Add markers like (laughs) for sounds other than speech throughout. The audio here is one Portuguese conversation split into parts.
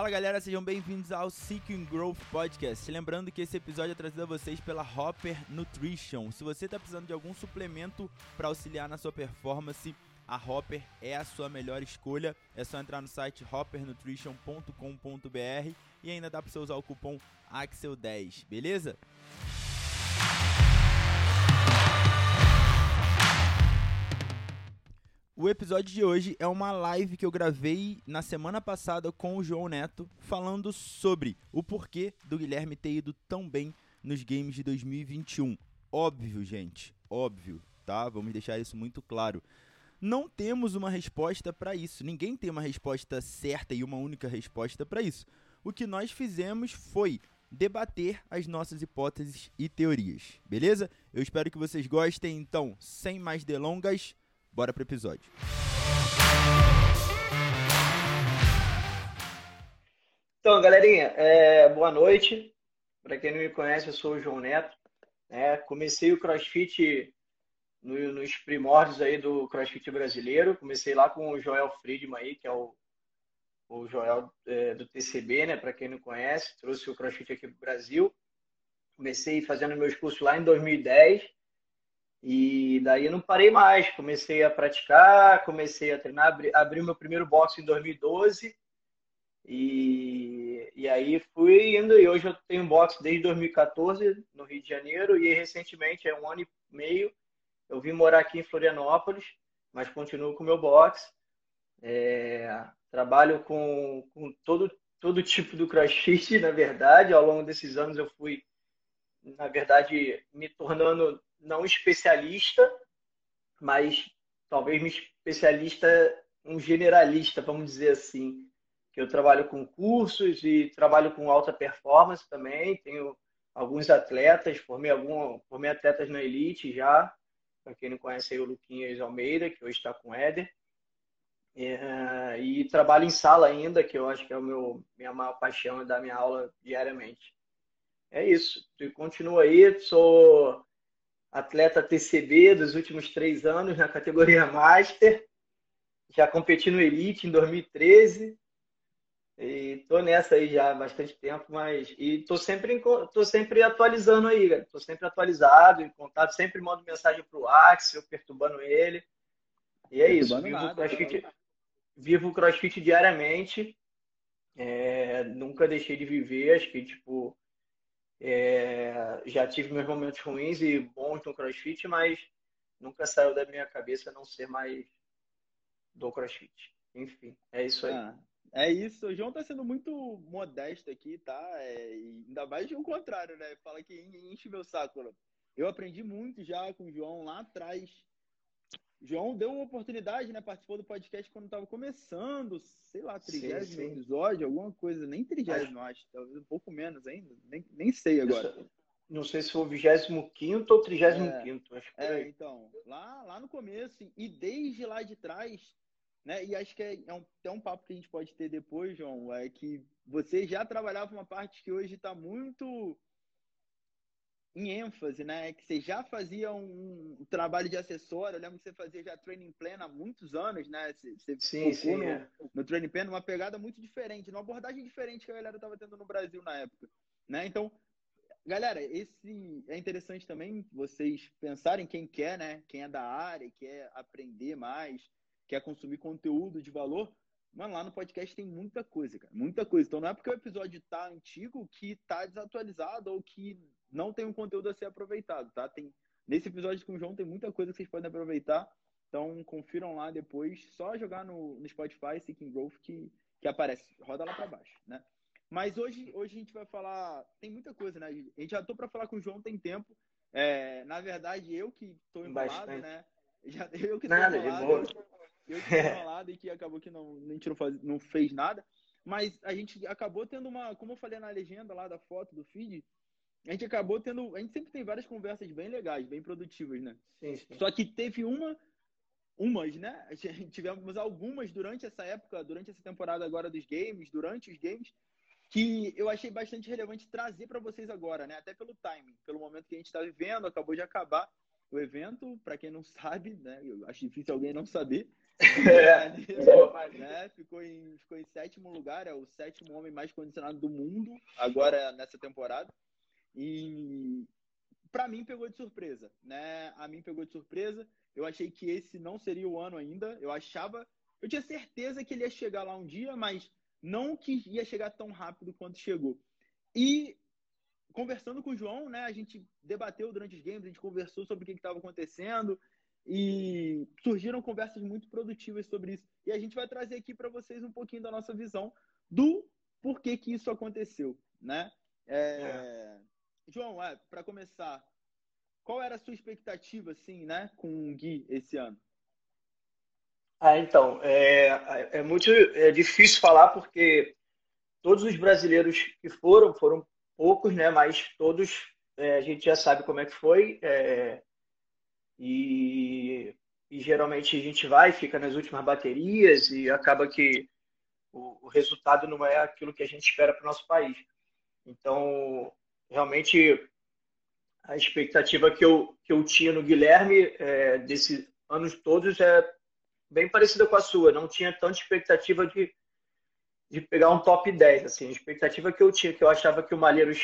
Fala galera, sejam bem-vindos ao Seeking Growth Podcast. Lembrando que esse episódio é trazido a vocês pela Hopper Nutrition. Se você está precisando de algum suplemento para auxiliar na sua performance, a Hopper é a sua melhor escolha. É só entrar no site hoppernutrition.com.br e ainda dá para você usar o cupom AXEL10, beleza? O episódio de hoje é uma live que eu gravei na semana passada com o João Neto, falando sobre o porquê do Guilherme ter ido tão bem nos games de 2021. Óbvio, gente, óbvio, tá? Vamos deixar isso muito claro. Não temos uma resposta para isso. Ninguém tem uma resposta certa e uma única resposta para isso. O que nós fizemos foi debater as nossas hipóteses e teorias, beleza? Eu espero que vocês gostem. Então, sem mais delongas, Bora pro episódio. Então, galerinha, é, boa noite. Para quem não me conhece, eu sou o João Neto. É, comecei o CrossFit no, nos primórdios aí do CrossFit brasileiro. Comecei lá com o Joel Friedman aí, que é o, o Joel é, do TCB, né? Para quem não conhece, trouxe o CrossFit aqui para o Brasil. Comecei fazendo meus cursos lá em 2010 e daí eu não parei mais, comecei a praticar, comecei a treinar, abri, abri meu primeiro boxe em 2012 e, e aí fui indo e hoje eu tenho boxe desde 2014 no Rio de Janeiro e recentemente, é um ano e meio, eu vim morar aqui em Florianópolis, mas continuo com o meu boxe. É, trabalho com, com todo, todo tipo do crossfit, (laughs) na verdade, ao longo desses anos eu fui, na verdade, me tornando não especialista, mas talvez me especialista, um generalista, vamos dizer assim. Que eu trabalho com cursos e trabalho com alta performance também. Tenho alguns atletas, formei, algum, formei atletas na elite já. Para quem não conhece aí, o Luquinhas Almeida, que hoje está com o Éder. É, e trabalho em sala ainda, que eu acho que é o meu minha maior paixão da minha aula diariamente. É isso. E continuo aí, sou atleta TCB dos últimos três anos na categoria Master. Já competi no Elite em 2013. E tô nessa aí já há bastante tempo, mas e tô sempre tô sempre atualizando aí, cara. Tô sempre atualizado, em contato, sempre mando mensagem pro Axel, perturbando ele. E é isso, vivo o CrossFit, vivo o CrossFit diariamente. É, nunca deixei de viver, acho que tipo é, já tive meus momentos ruins e bons no CrossFit, mas nunca saiu da minha cabeça não ser mais do CrossFit. Enfim, é isso aí. Ah, é isso. O João tá sendo muito modesto aqui, tá? É, ainda mais o contrário, né? Fala que enche meu saco. Eu aprendi muito já com o João lá atrás João deu uma oportunidade, né? Participou do podcast quando estava começando, sei lá, trigésimo episódio, alguma coisa, nem trigésimo, acho, talvez um pouco menos ainda, nem, nem sei agora. Não sei se foi o 25 ou 35, é, acho que é, então, lá, lá no começo, e desde lá de trás, né? E acho que é, é um, é um papo que a gente pode ter depois, João, é que você já trabalhava uma parte que hoje está muito em ênfase, né? Que você já fazia um, trabalho de assessor. Eu lembro que você fazia já training plan há muitos anos, né? Você, você sim, sim, no, é. no training plan uma pegada muito diferente, uma abordagem diferente que a galera estava tendo no Brasil na época, né? Então, galera, esse é interessante também vocês pensarem quem quer, né? Quem é da área, quer aprender mais, quer consumir conteúdo de valor. Mano, lá no podcast tem muita coisa, cara. Muita coisa. Então não é porque o episódio tá antigo que tá desatualizado ou que não tem um conteúdo a ser aproveitado, tá? Tem, nesse episódio com o João tem muita coisa que vocês podem aproveitar. Então, confiram lá depois. Só jogar no, no Spotify, Seeking Growth, que, que aparece. Roda lá para baixo, né? Mas hoje, hoje a gente vai falar... Tem muita coisa, né? A gente já tô para falar com o João tem tempo. É, na verdade, eu que tô enrolado, Bastante. né? Já, (laughs) eu que tô nada, enrolado. Eu, eu que tô enrolado e que acabou que não, a gente não, faz, não fez nada. Mas a gente acabou tendo uma... Como eu falei na legenda lá da foto do feed a gente acabou tendo. A gente sempre tem várias conversas bem legais, bem produtivas, né? Sim, sim. Só que teve uma. Umas, né? Tivemos algumas durante essa época, durante essa temporada agora dos games, durante os games, que eu achei bastante relevante trazer para vocês agora, né? Até pelo timing, pelo momento que a gente está vivendo, acabou de acabar. o evento, para quem não (laughs) sabe, né? Eu acho difícil alguém não saber. É. (laughs) né? ficou, em, ficou em sétimo lugar, é o sétimo homem mais condicionado do mundo, agora nessa temporada. E para mim pegou de surpresa, né? A mim pegou de surpresa. Eu achei que esse não seria o ano ainda. Eu achava, eu tinha certeza que ele ia chegar lá um dia, mas não que ia chegar tão rápido quanto chegou. E conversando com o João, né, a gente debateu durante os games, a gente conversou sobre o que estava acontecendo e surgiram conversas muito produtivas sobre isso. E a gente vai trazer aqui para vocês um pouquinho da nossa visão do porquê que isso aconteceu, né? É... É. João, é, para começar, qual era a sua expectativa, assim, né, com o Gui esse ano? Ah, então, é, é muito é difícil falar porque todos os brasileiros que foram, foram poucos, né? Mas todos é, a gente já sabe como é que foi. É, e, e, geralmente a gente vai, fica nas últimas baterias e acaba que o, o resultado não é aquilo que a gente espera para o nosso país. Então, realmente, a expectativa que eu, que eu tinha no Guilherme é, desses anos todos é bem parecida com a sua. Não tinha tanta expectativa de de pegar um top 10. Assim. A expectativa que eu tinha, que eu achava que o Malheiros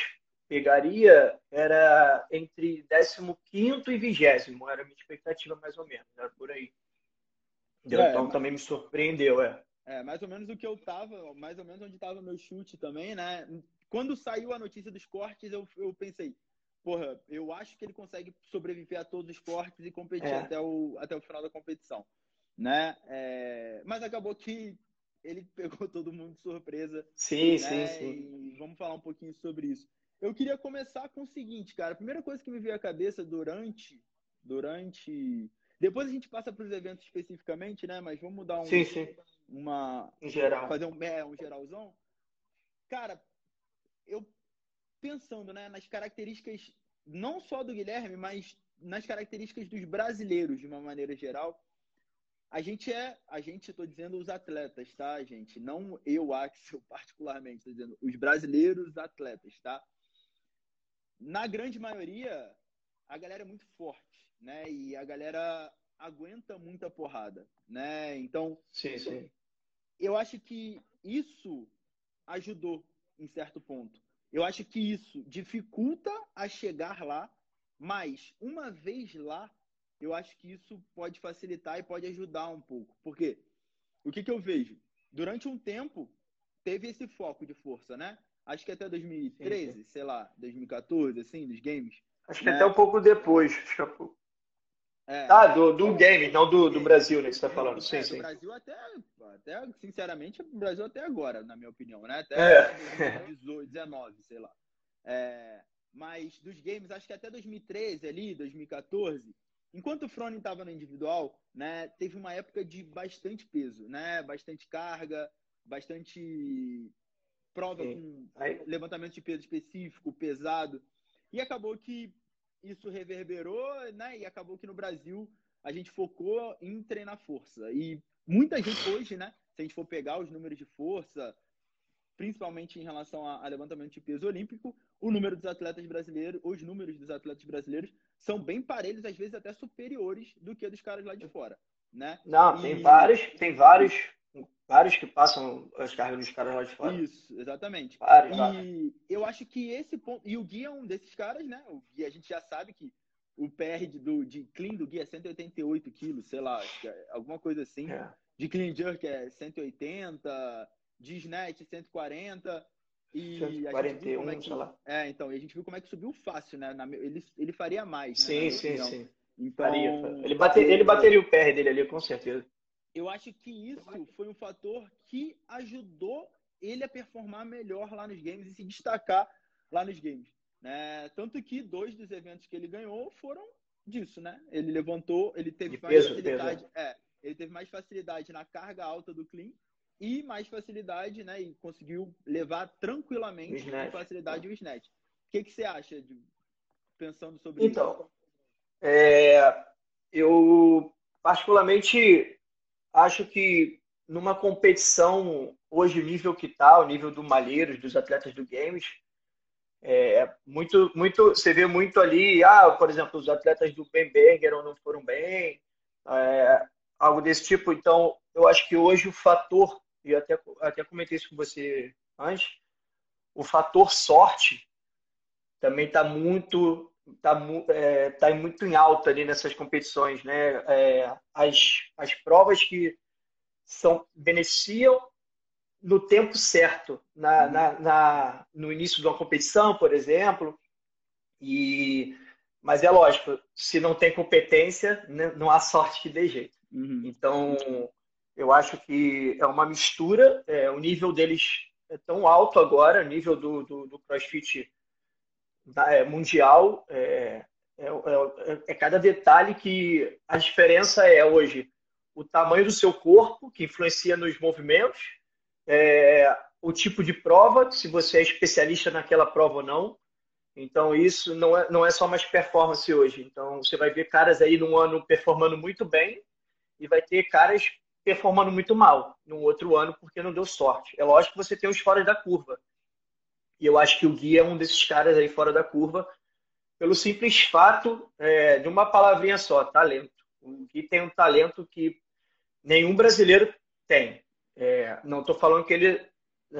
pegaria, era entre 15 e 20. Era a minha expectativa, mais ou menos. Era por aí. É, então mas... também me surpreendeu, é. É, mais ou menos o que eu tava, mais ou menos onde tava meu chute também, né? Quando saiu a notícia dos cortes, eu, eu pensei, porra, eu acho que ele consegue sobreviver a todos os cortes e competir é. até, o, até o final da competição, né? É, mas acabou que ele (laughs) pegou todo mundo de surpresa. Sim, né? sim, sim. E vamos falar um pouquinho sobre isso. Eu queria começar com o seguinte, cara. A primeira coisa que me veio à cabeça durante. Durante. Depois a gente passa para os eventos especificamente, né? Mas vamos dar um. Sim, sim. Uma. Em geral. Fazer um, é, um geralzão. Cara, eu pensando né, nas características, não só do Guilherme, mas nas características dos brasileiros de uma maneira geral. A gente é, a gente, estou dizendo os atletas, tá, gente? Não eu, Axel, (laughs) particularmente, estou dizendo os brasileiros atletas, tá? Na grande maioria, a galera é muito forte, né? E a galera aguenta muita porrada, né? Então, sim, sim. eu acho que isso ajudou em certo ponto. Eu acho que isso dificulta a chegar lá, mas uma vez lá, eu acho que isso pode facilitar e pode ajudar um pouco. Porque o que, que eu vejo? Durante um tempo, teve esse foco de força, né? Acho que até 2013, sim, sim. sei lá, 2014, assim, dos games. Acho que né? até um pouco depois. Acho que é... Ah, do, do game, não do, do Brasil, né? Que você está falando. Sim, é, sim. Do Brasil até, até, sinceramente, o Brasil até agora, na minha opinião, né? Até é. 2019, sei lá. É, mas dos games, acho que até 2013 ali, 2014, Enquanto o Froning estava no individual, né, teve uma época de bastante peso, né, bastante carga, bastante prova Sim. com levantamento de peso específico, pesado, e acabou que isso reverberou, né, e acabou que no Brasil a gente focou em treinar força. E muita gente hoje, né, se a gente for pegar os números de força, principalmente em relação a, a levantamento de peso olímpico, o número dos atletas brasileiros, os números dos atletas brasileiros são bem parelhos, às vezes até superiores do que dos caras lá de fora, né? Não, e... tem vários, tem vários, vários que passam as cargas dos caras lá de fora. Isso, exatamente. Vários, e vários. eu acho que esse ponto, e o Gui é um desses caras, né? O Gui, a gente já sabe que o PR de, do, de clean do Gui é 188 quilos, sei lá, é alguma coisa assim. É. De clean jerk é 180, de snatch 140. E 141, é que, sei lá. É, então, e a gente viu como é que subiu fácil, né? Na, ele, ele faria mais. Sim, né, sim, sim. Então, faria. Ele, bater, ele bateria o PR dele ali, com certeza. Eu acho que isso foi um fator que ajudou ele a performar melhor lá nos games e se destacar lá nos games. Né? Tanto que dois dos eventos que ele ganhou foram disso, né? Ele levantou, ele teve mais peso, facilidade. Peso. É, ele teve mais facilidade na carga alta do clean e mais facilidade, né? E conseguiu levar tranquilamente com facilidade o snatch. O que, que você acha de pensando sobre então, isso? Então, é, eu particularmente acho que numa competição hoje nível que está, o nível do Malheiros, dos atletas do Games, é, muito, muito, você vê muito ali, ah, por exemplo, os atletas do Ben Berger não foram bem, é, algo desse tipo. Então, eu acho que hoje o fator, e até, até comentei isso com você antes, o fator sorte também está muito está é, tá muito em alta ali nessas competições, né? É, as, as provas que são beneficiam no tempo certo, na, uhum. na, na, no início de uma competição, por exemplo. E, mas é lógico, se não tem competência, né, não há sorte que dê jeito. Uhum. Então, eu acho que é uma mistura. É, o nível deles é tão alto agora, o nível do, do, do CrossFit é, mundial. É, é, é, é, cada detalhe que a diferença é hoje o tamanho do seu corpo, que influencia nos movimentos, é, o tipo de prova, se você é especialista naquela prova ou não. Então, isso não é, não é só mais performance hoje. Então, você vai ver caras aí num ano performando muito bem e vai ter caras performando muito mal num outro ano porque não deu sorte. É lógico que você tem os fora da curva. E eu acho que o Gui é um desses caras aí fora da curva, pelo simples fato é, de uma palavrinha só, talento. O Gui tem um talento que nenhum brasileiro tem. É, não estou falando que ele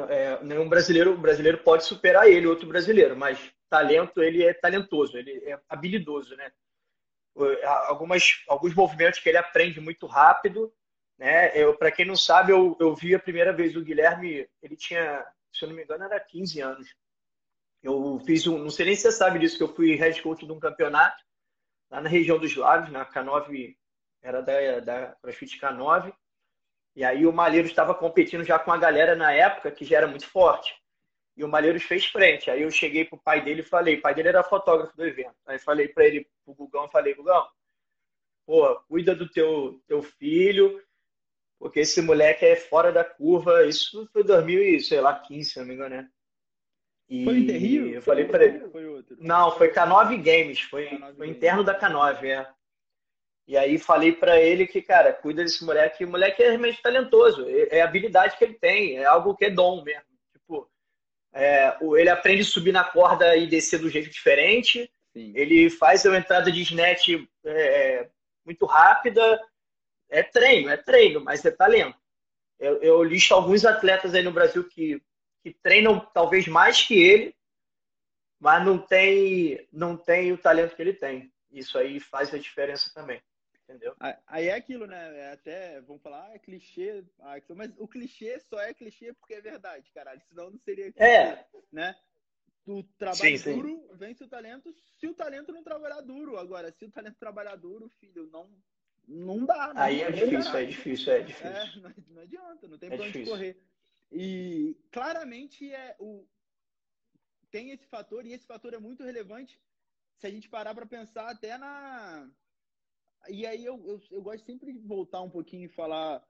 é, nenhum brasileiro brasileiro pode superar ele, outro brasileiro, mas talento ele é talentoso, ele é habilidoso, né? Algumas, alguns movimentos que ele aprende muito rápido, né? Para quem não sabe, eu, eu vi a primeira vez o Guilherme, ele tinha, se eu não me engano, era 15 anos. Eu fiz um, não sei nem se você sabe disso, que eu fui head coach de um campeonato lá na região dos lagos, na K9, era da, da CrossFit K9. E aí o Malheiros estava competindo já com a galera na época que já era muito forte. E o Malheiros fez frente. Aí eu cheguei pro pai dele e falei, o pai dele era fotógrafo do evento. Aí falei para ele, pro Gugão, falei, Gugão, pô, cuida do teu, teu filho, porque esse moleque é fora da curva. Isso foi 2015, se não me engano, né? E foi Interrio? Eu falei para ele. Foi não, foi K9 Games, foi, K9 foi interno da K9, é. E aí falei para ele que, cara, cuida desse moleque. O moleque é realmente talentoso. É, é a habilidade que ele tem. É algo que é dom mesmo. Tipo, é, ele aprende a subir na corda e descer do jeito diferente. Sim. Ele faz a entrada de snatch é, muito rápida. É treino, é treino, mas é talento. Eu, eu listo alguns atletas aí no Brasil que, que treinam talvez mais que ele, mas não tem, não tem o talento que ele tem. Isso aí faz a diferença também. Entendeu? Aí é aquilo, né? É até, vamos falar, ah, é clichê, ah, mas o clichê só é clichê porque é verdade, caralho. Senão não seria clichê, é. né? Tu trabalha sim, duro, sim. vence o talento, se o talento não trabalhar duro. Agora, se o talento trabalhar duro, filho, não, não dá. Não Aí é difícil, é difícil, é difícil. É, não, não adianta, não tem é pra onde correr. E claramente é o tem esse fator, e esse fator é muito relevante se a gente parar para pensar até na e aí eu, eu, eu, gosto sempre de voltar um pouquinho e falar,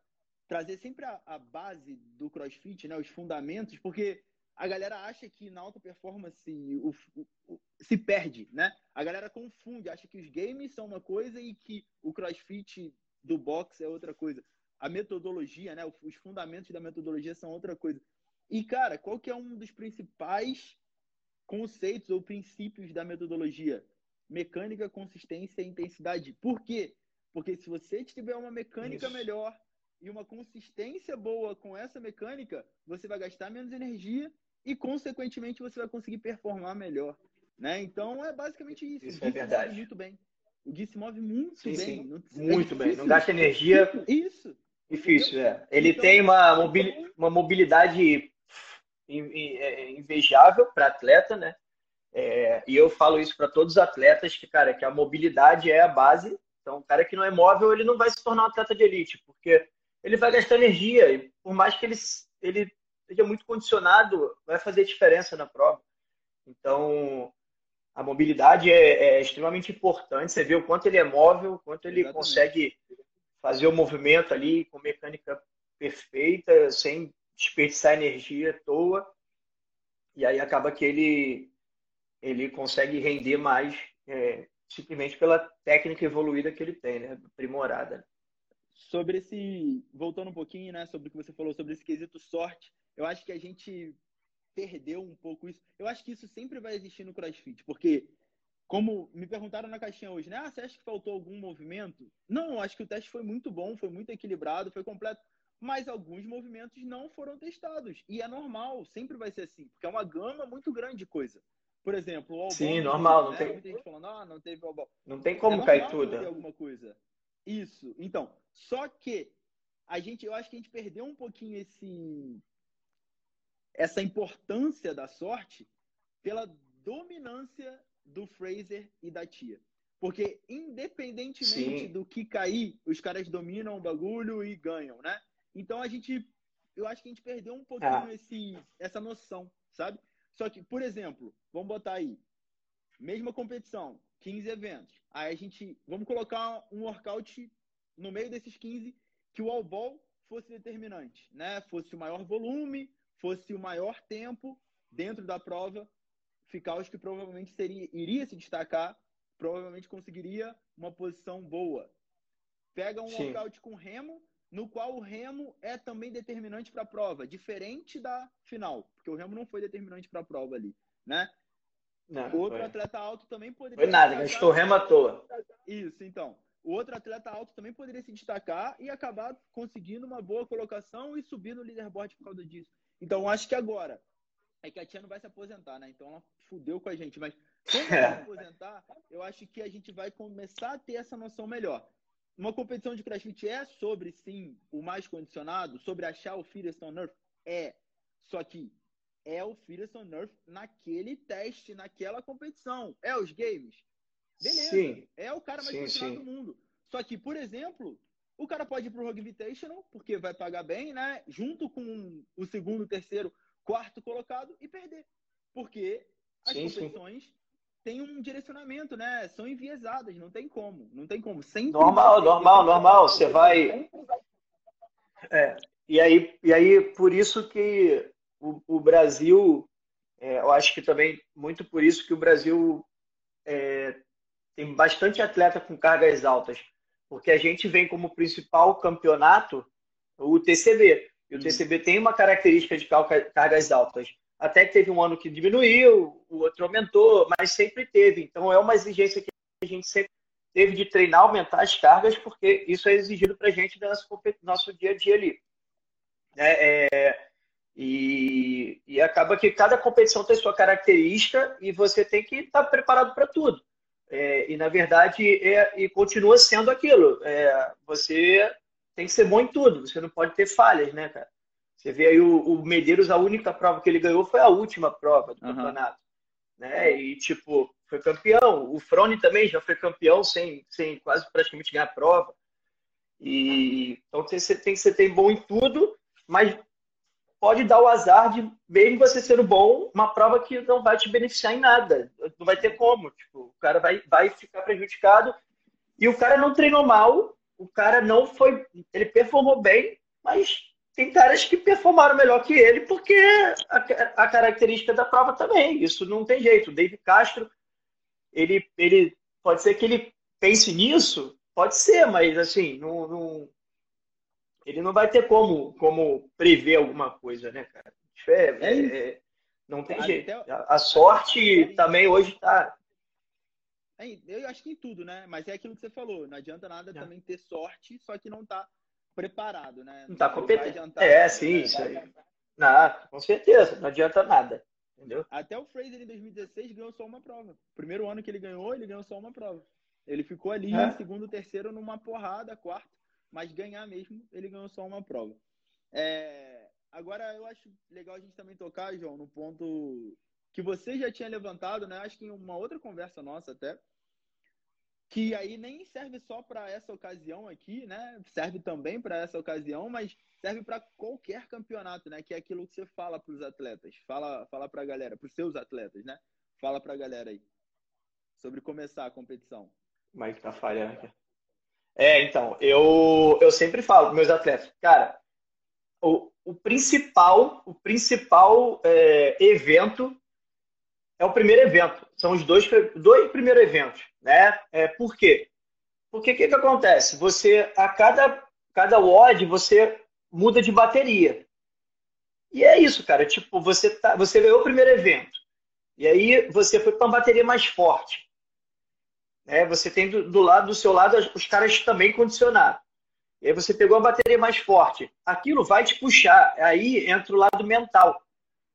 trazer sempre a, a, base do CrossFit, né, os fundamentos, porque a galera acha que na alta performance o, o, o, se perde, né? A galera confunde, acha que os games são uma coisa e que o CrossFit do box é outra coisa. A metodologia, né, os fundamentos da metodologia são outra coisa. E cara, qual que é um dos principais conceitos ou princípios da metodologia? mecânica, consistência e intensidade. Por quê? Porque se você tiver uma mecânica Isso. melhor e uma consistência boa com essa mecânica, você vai gastar menos energia e, consequentemente, você vai conseguir performar melhor. Né? Então, é basicamente isso. Isso é verdade. muito bem. O Gui se move muito sim, bem. Sim. Muito é bem. Não gasta energia. Isso. Difícil, é. Ele então, tem uma, mobil... uma mobilidade é, invejável para atleta, né? É, e eu falo isso para todos os atletas que, cara, que a mobilidade é a base. Então, o cara que não é móvel, ele não vai se tornar um atleta de elite, porque ele vai gastar energia. E por mais que ele, ele seja muito condicionado, vai fazer diferença na prova. Então, a mobilidade é, é extremamente importante. Você vê o quanto ele é móvel, o quanto ele Exatamente. consegue fazer o movimento ali com mecânica perfeita, sem desperdiçar energia à toa. E aí acaba que ele ele consegue render mais é, simplesmente pela técnica evoluída que ele tem, né? Aprimorada. Sobre esse, voltando um pouquinho, né, sobre o que você falou sobre esse quesito sorte, eu acho que a gente perdeu um pouco isso. Eu acho que isso sempre vai existir no CrossFit, porque como me perguntaram na caixinha hoje, né? Ah, você acha que faltou algum movimento? Não, acho que o teste foi muito bom, foi muito equilibrado, foi completo. Mas alguns movimentos não foram testados. E é normal, sempre vai ser assim, porque é uma gama muito grande de coisa. Por exemplo, o Sim, normal, não né? tem. Muita gente falando, ah, não teve o Não tem como é cair tudo. alguma coisa. Isso. Então, só que a gente, eu acho que a gente perdeu um pouquinho esse essa importância da sorte pela dominância do Fraser e da Tia. Porque, independentemente Sim. do que cair, os caras dominam o bagulho e ganham, né? Então, a gente. Eu acho que a gente perdeu um pouquinho ah. esse, essa noção, sabe? Só que, por exemplo, vamos botar aí. Mesma competição, 15 eventos. Aí a gente. Vamos colocar um workout no meio desses 15 que o all ball fosse determinante, né? Fosse o maior volume, fosse o maior tempo dentro da prova, ficar os que provavelmente seria, iria se destacar, provavelmente conseguiria uma posição boa. Pega um Sim. workout com remo, no qual o remo é também determinante para a prova, diferente da final, porque o remo não foi determinante para a prova ali, né? Não, Outro foi. atleta alto também poderia. Foi nada, gastou remo à toa. Isso, então. O outro atleta alto também poderia se destacar e acabar conseguindo uma boa colocação e subir no leaderboard por causa disso. Então, acho que agora. É que a Tia não vai se aposentar, né? Então ela fudeu com a gente. Mas quando ela (laughs) se aposentar, eu acho que a gente vai começar a ter essa noção melhor. Uma competição de CrossFit é sobre, sim, o mais condicionado, sobre achar o Fearless Nerf? É. Só que é o Fearless Nerf naquele teste, naquela competição. É os games? Beleza. Sim. É o cara mais sim, condicionado sim. do mundo. Só que, por exemplo, o cara pode ir pro Rogue Invitational, porque vai pagar bem, né? Junto com o segundo, terceiro, quarto colocado e perder. Porque as sim, competições sim. têm um direcionamento, né? São enviesadas, não tem como. Não tem como. Sempre normal, normal, normal. Você vai. É, e, aí, e aí, por isso que o, o Brasil, é, eu acho que também, muito por isso que o Brasil é, tem bastante atleta com cargas altas porque a gente vem como principal campeonato o TCB. E o TCB tem uma característica de cargas altas. Até que teve um ano que diminuiu, o outro aumentou, mas sempre teve. Então é uma exigência que a gente sempre teve de treinar, aumentar as cargas, porque isso é exigido para a gente no nosso, nosso dia a dia ali. É, é, e, e acaba que cada competição tem sua característica e você tem que estar tá preparado para tudo. É, e na verdade é, e continua sendo aquilo. É, você tem que ser bom em tudo, você não pode ter falhas, né, cara? Você vê aí o, o Medeiros, a única prova que ele ganhou foi a última prova do uhum. campeonato. Né? E, tipo, foi campeão. O Frone também já foi campeão sem, sem quase praticamente ganhar a prova. E, então você tem que ser bom em tudo, mas pode dar o azar de, mesmo você sendo bom, uma prova que não vai te beneficiar em nada. Não vai ter como. Tipo, cara vai, vai ficar prejudicado. E o cara não treinou mal, o cara não foi. Ele performou bem, mas tem caras que performaram melhor que ele, porque a, a característica da prova também. Isso não tem jeito. O David Castro, ele, ele pode ser que ele pense nisso, pode ser, mas assim, não, não ele não vai ter como, como prever alguma coisa, né, cara? É, é, é não tem Até jeito. A, sorte também hoje está. É, eu acho que em tudo, né? Mas é aquilo que você falou. Não adianta nada é. também ter sorte, só que não tá preparado, né? Não está competente. É, sim, isso aí. Não, com certeza, não adianta nada. Entendeu? Até o Fraser em 2016 ganhou só uma prova. Primeiro ano que ele ganhou, ele ganhou só uma prova. Ele ficou ali é. em segundo, terceiro numa porrada, quarto mas ganhar mesmo, ele ganhou só uma prova. É, agora, eu acho legal a gente também tocar, João, no ponto que você já tinha levantado, né? Acho que em uma outra conversa nossa até, que aí nem serve só para essa ocasião aqui, né? Serve também para essa ocasião, mas serve para qualquer campeonato, né? Que é aquilo que você fala para os atletas, fala, fala para a galera, para os seus atletas, né? Fala para a galera aí sobre começar a competição. Mike tá falhando aqui. É, então, eu, eu sempre falo meus atletas, cara, o, o principal, o principal é, evento é o primeiro evento. São os dois, dois primeiros eventos, né? É, por quê? Porque o que, que acontece? Você, a cada, cada WOD, você muda de bateria. E é isso, cara. Tipo, você, tá, você ganhou o primeiro evento. E aí você foi para uma bateria mais forte. É, você tem do, do, lado do seu lado os caras também condicionados. E aí você pegou a bateria mais forte. Aquilo vai te puxar. Aí entra o lado mental.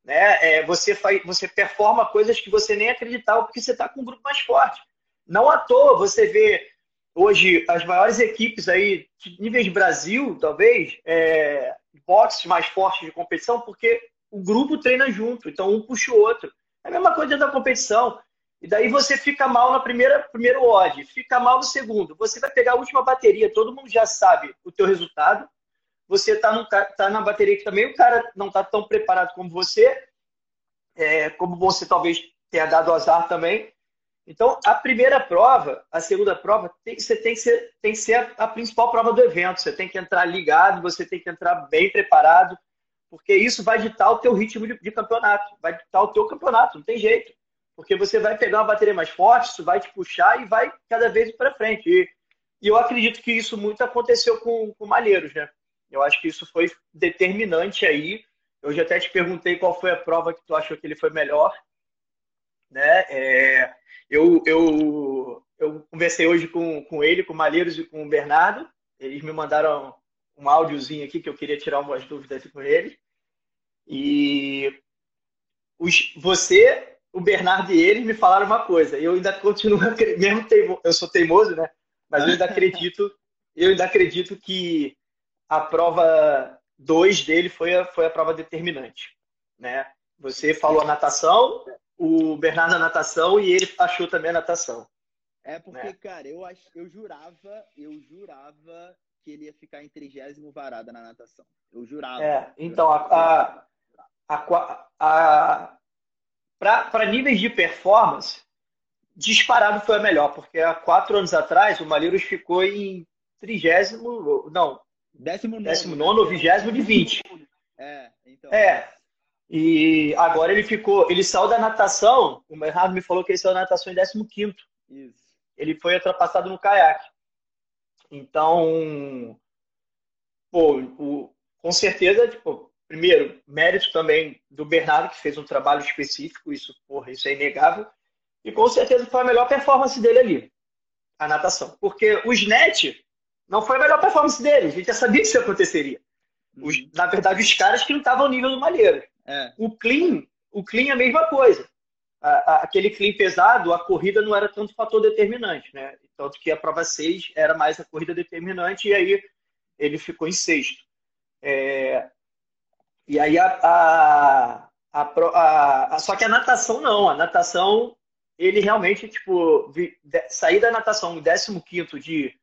Né? É, você, faz, você performa coisas que você nem acreditava porque você está com um grupo mais forte. Não à toa você vê hoje as maiores equipes aí, níveis Brasil, talvez, é, boxes mais fortes de competição, porque o grupo treina junto, então um puxa o outro. É a mesma coisa da competição. E daí você fica mal na primeira primeiro odd, fica mal no segundo. Você vai pegar a última bateria, todo mundo já sabe o teu resultado. Você está tá na bateria que também o cara não está tão preparado como você, é, como você talvez tenha dado azar também. Então, a primeira prova, a segunda prova, tem, você tem que ser, tem que ser a, principal prova do evento. Você tem que entrar ligado, você tem que entrar bem preparado, porque isso vai ditar o teu ritmo de, de campeonato, vai ditar o teu campeonato, não tem jeito. Porque você vai pegar uma bateria mais forte, isso vai te puxar e vai cada vez para frente. E, e, eu acredito que isso muito aconteceu com, com Malheiros, né? Eu acho que isso foi determinante aí. Eu já até te perguntei qual foi a prova que tu achou que ele foi melhor, né? É, eu, eu, eu conversei hoje com, com ele, com o Malheiros e com o Bernardo. Eles me mandaram um áudiozinho aqui que eu queria tirar umas dúvidas com ele. E os, você, o Bernardo e eles me falaram uma coisa. Eu ainda continuo, (laughs) mesmo teimo, eu sou teimoso, né? Mas eu ainda acredito, eu ainda acredito que a prova 2 dele foi a, foi a prova determinante, né? Você falou a natação, o Bernardo na natação e ele achou também a natação. É porque, né? cara, eu, ach... eu jurava, eu jurava que ele ia ficar em trigésimo varada na natação. Eu jurava. É, então, a, a, a, a para níveis de performance, disparado foi a melhor, porque há quatro anos atrás o Malheiros ficou em trigésimo, não, décimo nono, décimo nono vigésimo de vinte. É, então. É, e agora ele ficou, ele saiu da natação, o Bernardo me falou que ele saiu da natação em 15 Isso. Ele foi ultrapassado no caiaque. Então, pô, o, com certeza, tipo, primeiro, mérito também do Bernardo, que fez um trabalho específico, isso, porra, isso é inegável. E com certeza foi a melhor performance dele ali, a natação. Porque o SNET não foi a melhor performance dele, a gente já sabia que isso aconteceria. Os, uhum. na verdade, os caras que não estavam ao nível do Malheiro. É. O clean, o clean é a mesma coisa. A, a, aquele clean pesado, a corrida não era tanto fator determinante, né? Tanto que a prova 6 era mais a corrida determinante e aí ele ficou em sexto. É... E aí a, a, Só que a natação não. A natação, ele realmente, tipo, vi, de, sair da natação em 15 de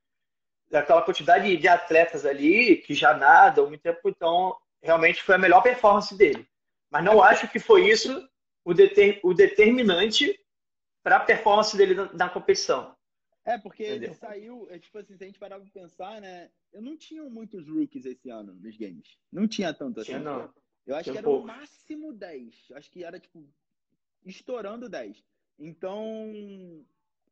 daquela quantidade de atletas ali que já nadam muito tempo, então realmente foi a melhor performance dele. Mas não acho que foi isso o, deter, o determinante para a performance dele na, na, competição. É, porque Entendeu? ele saiu, é, tipo assim, se a gente parar para pensar, né? Eu não tinha muitos rookies esse ano nos games. Não tinha tanto assim. Tinha, não. Eu acho tinha que era pouco. no máximo 10. Acho que era, tipo, estourando 10. Então,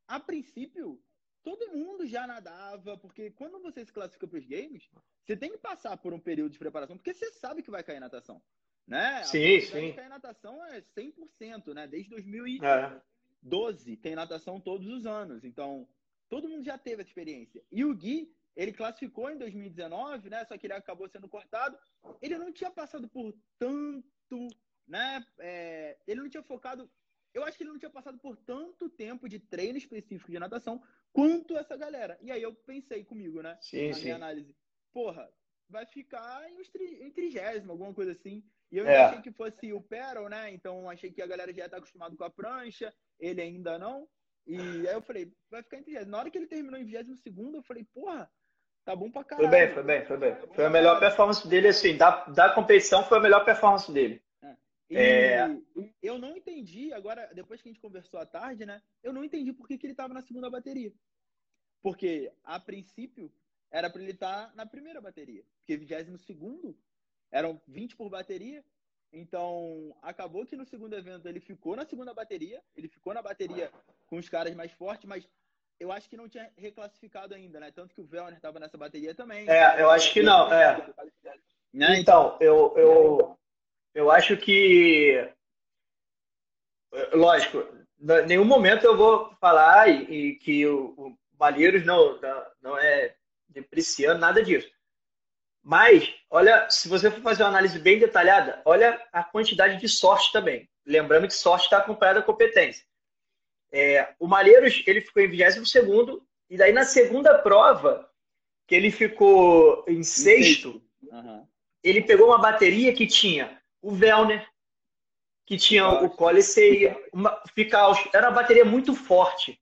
a princípio, todo mundo já nadava, porque quando você se classifica para os games, você tem que passar por um período de preparação, porque você sabe que vai cair natação né? Sim, a sim. A natação é 100%, né? Desde 2012 é. tem natação todos os anos. Então, todo mundo já teve essa experiência. E o Gui, ele classificou em 2019, né? Só que ele acabou sendo cortado. Ele não tinha passado por tanto, né? É, ele não tinha focado. Eu acho que ele não tinha passado por tanto tempo de treino específico de natação quanto essa galera. E aí eu pensei comigo, né? Sim, na sim. minha análise. Porra, vai ficar em, trigésimo, alguma coisa assim. E eu é. achei que fosse o Peril, né? Então achei que a galera já está acostumado com a prancha, ele ainda não. E aí eu falei, vai ficar em 30. Na hora que ele terminou em 22 eu falei, porra, tá bom pra caralho. Foi bem, foi bem, foi bem. Foi a melhor performance dele, assim, da, da competição foi a melhor performance dele. E é... eu não entendi, agora, depois que a gente conversou à tarde, né? Eu não entendi por que, que ele tava na segunda bateria. Porque, a princípio, era para ele estar tá na primeira bateria. Porque 22 segundo eram 20 por bateria. Então, acabou que no segundo evento ele ficou na segunda bateria, ele ficou na bateria com os caras mais fortes, mas eu acho que não tinha reclassificado ainda, né? Tanto que o Velner estava nessa bateria também. É, eu acho que não, é. Né? Então, eu, eu, eu acho que. Lógico, em nenhum momento eu vou falar e, e que o, o Malheiros não, não é depreciando nada disso. Mas, olha, se você for fazer uma análise bem detalhada, olha a quantidade de sorte também. Lembrando que sorte está acompanhada da competência. É, o Malheiros, ele ficou em 22 segundo e daí na segunda prova, que ele ficou em sexto, uhum. ele pegou uma bateria que tinha o Velner, que tinha o Colisei, uma Ficaus. Era uma bateria muito forte.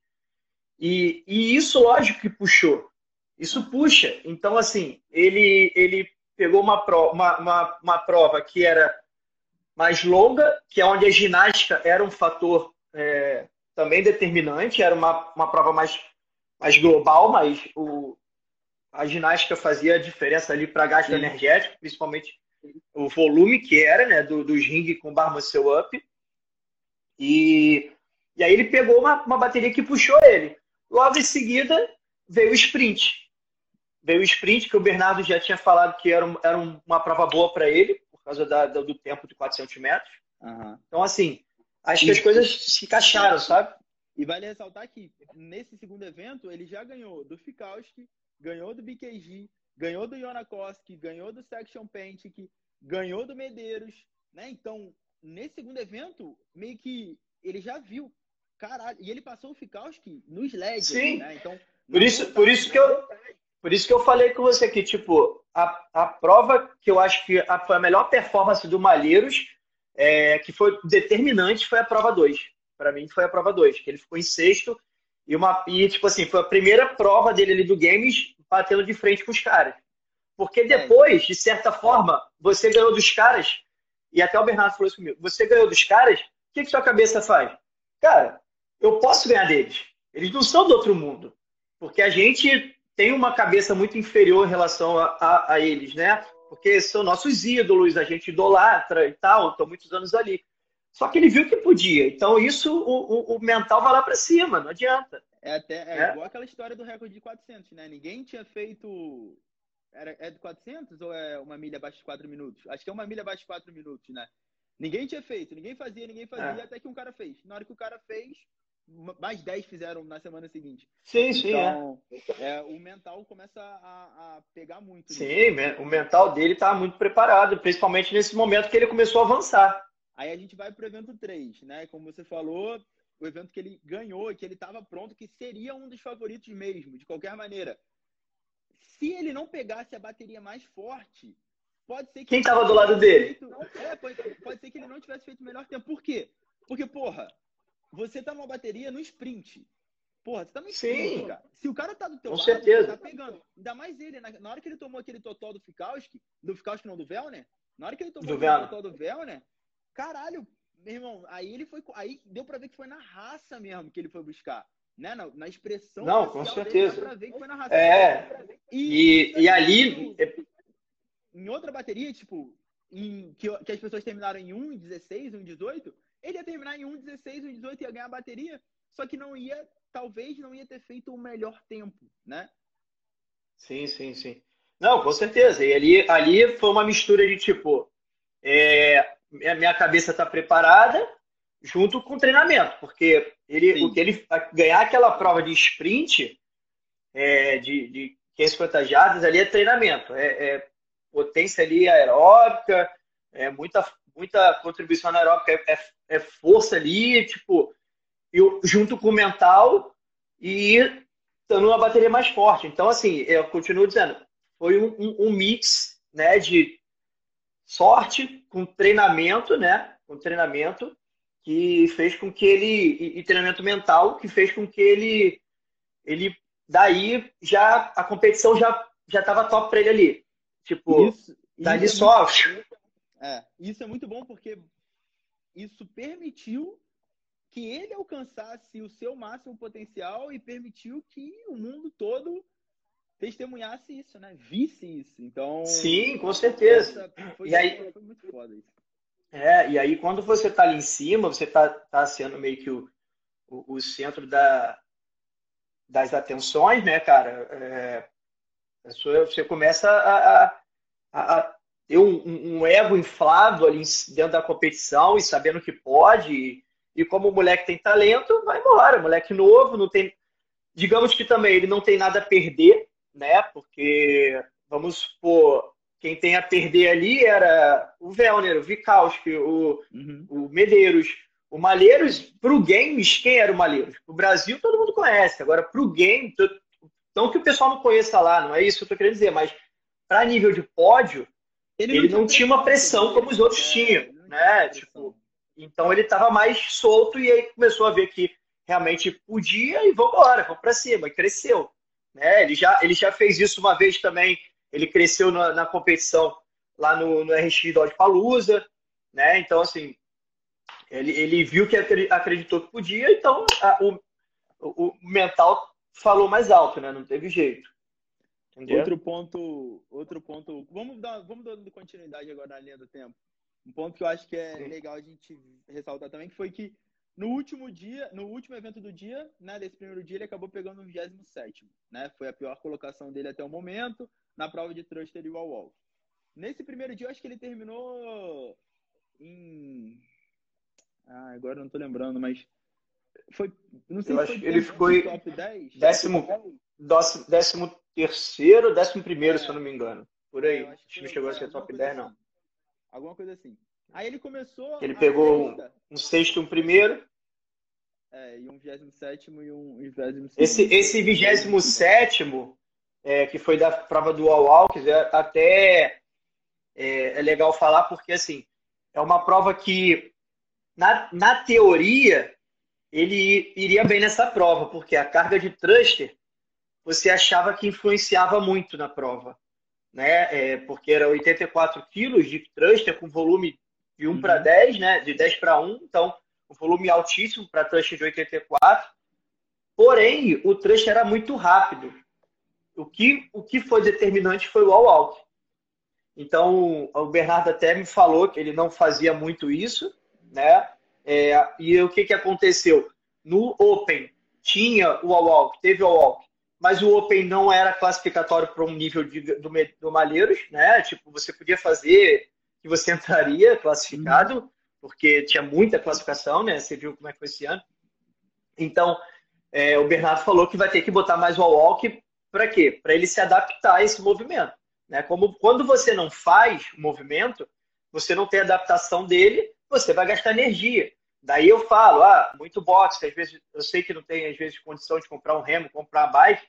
E, e isso, lógico, que puxou. Isso puxa. Então, assim, ele, ele pegou uma, pro, uma, uma, uma prova que era mais longa, que é onde a ginástica era um fator é, também determinante, era uma, uma prova mais, mais global, mas o, a ginástica fazia a diferença ali para gasto Sim. energético, principalmente o volume que era, né, do, dos ring com bar muscle up. E, e aí ele pegou uma, uma bateria que puxou ele. Logo em seguida veio o sprint. Veio o sprint, que o Bernardo já tinha falado que era, era uma prova boa para ele, por causa da, do tempo de 400 metros. Uhum. Então, assim, acho que as coisas se encaixaram, sabe? E vale ressaltar que nesse segundo evento ele já ganhou do Fikowski, ganhou do BKG, ganhou do Yonakoski, ganhou do Section Pentic, ganhou do Medeiros, né? Então, nesse segundo evento, meio que ele já viu. Caralho, e ele passou o Fikowski nos LEDs, Sim. né? Então, por isso, por isso que eu por isso que eu falei com você que, tipo, a, a prova que eu acho que a, foi a melhor performance do Malheiros, é, que foi determinante, foi a prova 2. Para mim, foi a prova 2, que ele ficou em sexto. E, uma, e, tipo assim, foi a primeira prova dele ali do Games batendo de frente com os caras. Porque é. depois, de certa forma, você ganhou dos caras, e até o Bernardo falou isso comigo, você ganhou dos caras, o que, que sua cabeça faz? Cara, eu posso ganhar deles. Eles não são do outro mundo. Porque a gente tem uma cabeça muito inferior em relação a, a, a, eles, né? Porque são nossos ídolos, a gente idolatra e tal, estão muitos anos ali. Só que ele viu que podia. Então, isso, o, o, o mental vai lá para cima, não adianta. É, até, é, é, igual aquela história do recorde de 400, né? Ninguém tinha feito. Era, é de 400 ou é uma milha abaixo de 4 minutos? Acho que é uma milha abaixo de 4 minutos, né? Ninguém tinha feito, ninguém fazia, ninguém fazia, é. até que um cara fez. Na hora que o cara fez, mais 10 fizeram na semana seguinte. Sim, sim. Então, é. é. o mental começa a, a pegar muito. Sim, nisso. o mental dele está muito preparado, principalmente nesse momento que ele começou a avançar. Aí a gente vai para o evento 3, né? Como você falou, o evento que ele ganhou e que ele estava pronto, que seria um dos favoritos mesmo, de qualquer maneira. Se ele não pegasse a bateria mais forte, pode ser que. Quem estava do lado dele? Feito... É, pode, pode ser que ele não tivesse feito o melhor tempo. Por quê? Porque, porra, você tá numa bateria no sprint. Porra, você tá no sprint, Sim. cara. Se o cara tá do teu Com lado, certeza. tá pegando. Ainda mais ele, na, na hora que ele tomou aquele totó do Fikowski, do Fikowski não, do Velner, na hora que ele tomou do aquele totó do Velner, caralho, meu irmão, aí ele foi. Aí deu pra ver que foi na raça mesmo que ele foi buscar. Né? Na, na expressão. Não, com certeza. Dele, pra ver que foi na raça. É. E, e, e ali. Em outra bateria, tipo, em, que, que as pessoas terminaram em 1,16, 1,18, ele ia terminar em 1,16, 1,18 ia ganhar a bateria, só que não ia, talvez não ia ter feito o melhor tempo, né? Sim, sim, sim. Não, com certeza. E ali, ali foi uma mistura de tipo, é, minha cabeça está preparada junto com o treinamento, porque ele, o que ele ganhar aquela prova de sprint é, de, de 550 jardas ali é treinamento, é, é potência ali aeróbica, é muita muita contribuição anaeróbica, é, é, é força ali, tipo, eu, junto com o mental e estando uma bateria mais forte. Então, assim, eu continuo dizendo, foi um, um, um mix, né, de sorte com treinamento, né, com treinamento que fez com que ele e, e treinamento mental que fez com que ele ele daí já a competição já já estava top para ele ali. Tipo, isso, dali isso só é, isso é muito bom porque isso permitiu que ele alcançasse o seu máximo potencial e permitiu que o mundo todo testemunhasse isso, né? Visse isso. Então. Sim, com certeza. Foi, e aí, foi muito foda isso. É, e aí quando você tá ali em cima, você tá, tá sendo meio que o, o, o centro da, das atenções, né, cara? É, você começa a, a, a, ter um, um, um, ego inflado ali dentro da competição e sabendo que pode. E, e como o moleque tem talento, vai embora. Moleque novo, não tem. Digamos que também ele não tem nada a perder, né? Porque, vamos supor, quem tem a perder ali era o Velner, o Vikowski, o, uhum. o Medeiros. O Malheiros, para o Games, quem era o Malheiros? O Brasil todo mundo conhece. Agora, para o game, não que o pessoal não conheça lá, não é isso que eu estou querendo dizer, mas para nível de pódio, ele, ele não, tinha uma pressão como os outros é, tinham, né? Tipo, então ele estava mais solto e aí começou a ver que realmente podia e vamos embora, vamos para cima, e cresceu. Né? Ele, já, ele já fez isso uma vez também, ele cresceu na, na competição lá no, no RX Dodge Palusa, né? Então, assim, ele, ele viu que acreditou que podia, então a, o, o mental falou mais alto, né? Não teve jeito. Entendeu? Outro ponto, outro ponto. Vamos dar, vamos dando continuidade agora na linha do tempo. Um ponto que eu acho que é Sim. legal a gente ressaltar também, que foi que no último dia, no último evento do dia, né, desse primeiro dia, ele acabou pegando o 27 né? Foi a pior colocação dele até o momento, na prova de thruster e wall walk. Nesse primeiro dia, eu acho que ele terminou em ah, agora não tô lembrando, mas foi, não sei eu se que ele ficou em top 10, décimo, décimo, décimo terceiro, décimo primeiro, é. se eu não me engano. Por aí. É, acho que não chegou a ser top 10, assim. não. Alguma coisa assim. Aí ele começou. Ele pegou sexta. um sexto e um primeiro. É, e um 27 e um 27 Esse, esse 27 é, que foi da prova do All Walks, é, até é, é, legal falar, porque assim, é uma prova que, na, na teoria, ele iria bem nessa prova, porque a carga de thruster você achava que influenciava muito na prova, né? É, porque era 84 quilos de thruster com volume de 1 uhum. para 10, né? De 10 para 1, então um volume altíssimo para thruster de 84. Porém, o thruster era muito rápido. O que, o que foi determinante foi o all-out. Então, o Bernardo até me falou que ele não fazia muito isso, né? É, e o que, que aconteceu? No Open tinha o all-out, teve o all-out, mas o Open não era classificatório para um nível de, do, do Malheiros, né? Tipo, você podia fazer que você (laughs) entraria classificado, uhum. porque tinha muita classificação, né? Você viu como é que foi esse ano. Então, é, o Bernardo falou que vai ter que botar mais o walk para quê? Para ele se adaptar a esse movimento. Né? Como quando você não faz o movimento, você não tem adaptação dele, você vai gastar energia. Daí eu falo, ah, muito boxe, às vezes eu sei que não tem às vezes condição de comprar um remo, comprar bike,